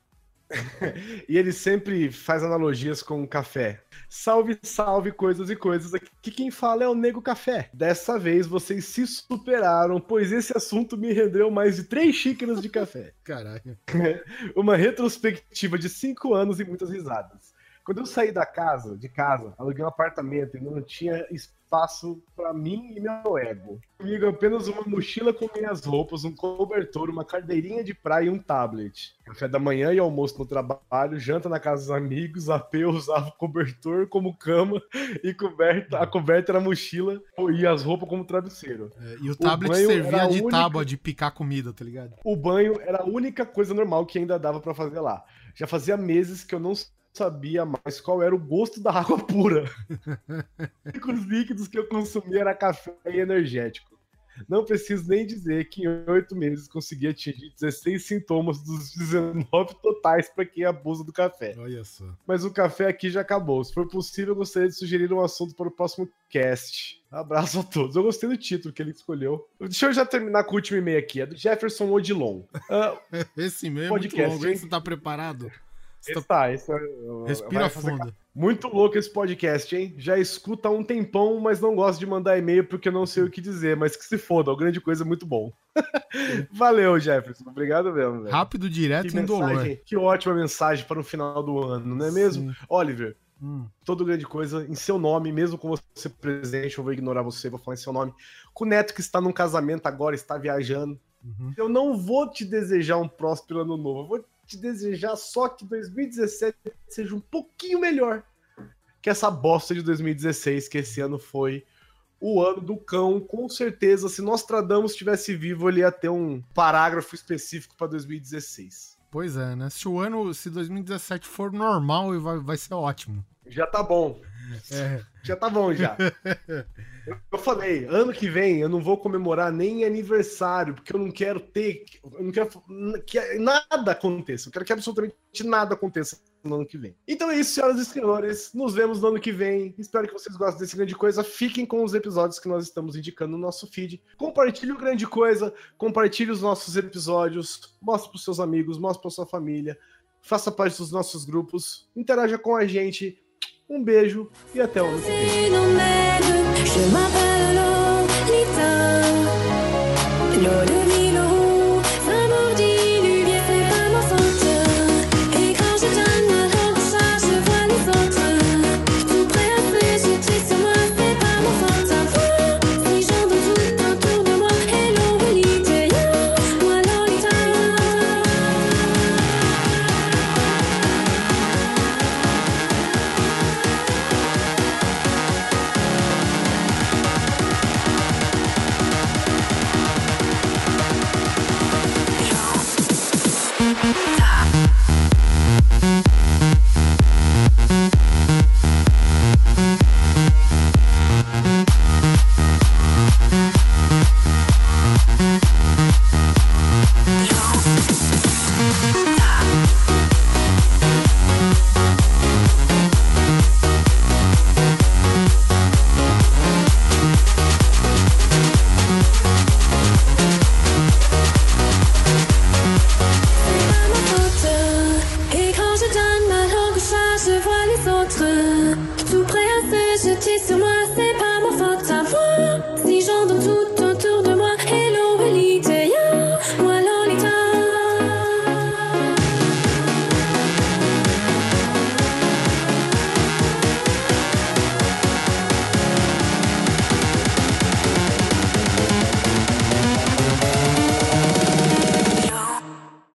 E ele sempre faz analogias com café. Salve, salve, coisas e coisas. Aqui quem fala é o Nego Café. Dessa vez vocês se superaram, pois esse assunto me rendeu mais de três xícaras de café. Caralho. Uma retrospectiva de cinco anos e muitas risadas. Quando eu saí da casa, de casa, aluguei um apartamento e não tinha espaço para mim e meu ego. Comigo apenas uma mochila com minhas roupas, um cobertor, uma cadeirinha de praia e um tablet. Café da manhã e almoço no trabalho, janta na casa dos amigos, AP eu usava o cobertor como cama e coberta, a coberta era a mochila e as roupas como travesseiro. É, e o tablet o servia de única... tábua de picar comida, tá ligado? O banho era a única coisa normal que ainda dava para fazer lá. Já fazia meses que eu não sabia mais qual era o gosto da água pura. Os líquidos que eu consumia era café e energético. Não preciso nem dizer que em oito meses consegui atingir 16 sintomas dos 19 totais para quem abusa do café. Olha só. Mas o café aqui já acabou. Se for possível, eu gostaria de sugerir um assunto para o próximo cast. Abraço a todos. Eu gostei do título que ele escolheu. Deixa eu já terminar com o último e-mail aqui. É do Jefferson Odilon. Uh, Esse mesmo podcast, é muito longo. Você tá preparado? Está, isso é, Respira fundo. Muito louco esse podcast, hein? Já escuta há um tempão, mas não gosto de mandar e-mail porque não sei o que dizer, mas que se foda, grande coisa muito bom. Valeu, Jefferson. Obrigado mesmo, velho. Rápido, direto e indolor. Que ótima mensagem para o final do ano, não é mesmo? Sim. Oliver, hum. todo grande coisa em seu nome, mesmo com você presente, eu vou ignorar você, vou falar em seu nome. Com o Neto que está num casamento agora, está viajando. Uhum. Eu não vou te desejar um próspero ano novo, eu vou te desejar só que 2017 seja um pouquinho melhor que essa bosta de 2016, que esse ano foi o ano do cão. Com certeza, se Nostradamus estivesse vivo, ele ia ter um parágrafo específico para 2016. Pois é, né? Se o ano, se 2017 for normal, vai, vai ser ótimo. Já tá bom. É. Já tá bom já. Eu falei, ano que vem eu não vou comemorar nem aniversário, porque eu não quero ter. Eu não quero que nada aconteça. Eu quero que absolutamente nada aconteça no ano que vem. Então é isso, senhoras e senhores. Nos vemos no ano que vem. Espero que vocês gostem desse grande coisa. Fiquem com os episódios que nós estamos indicando no nosso feed. Compartilhe o grande coisa, compartilhe os nossos episódios, mostre para seus amigos, mostre para sua família. Faça parte dos nossos grupos, interaja com a gente, um beijo e até o ano que vem. 什么本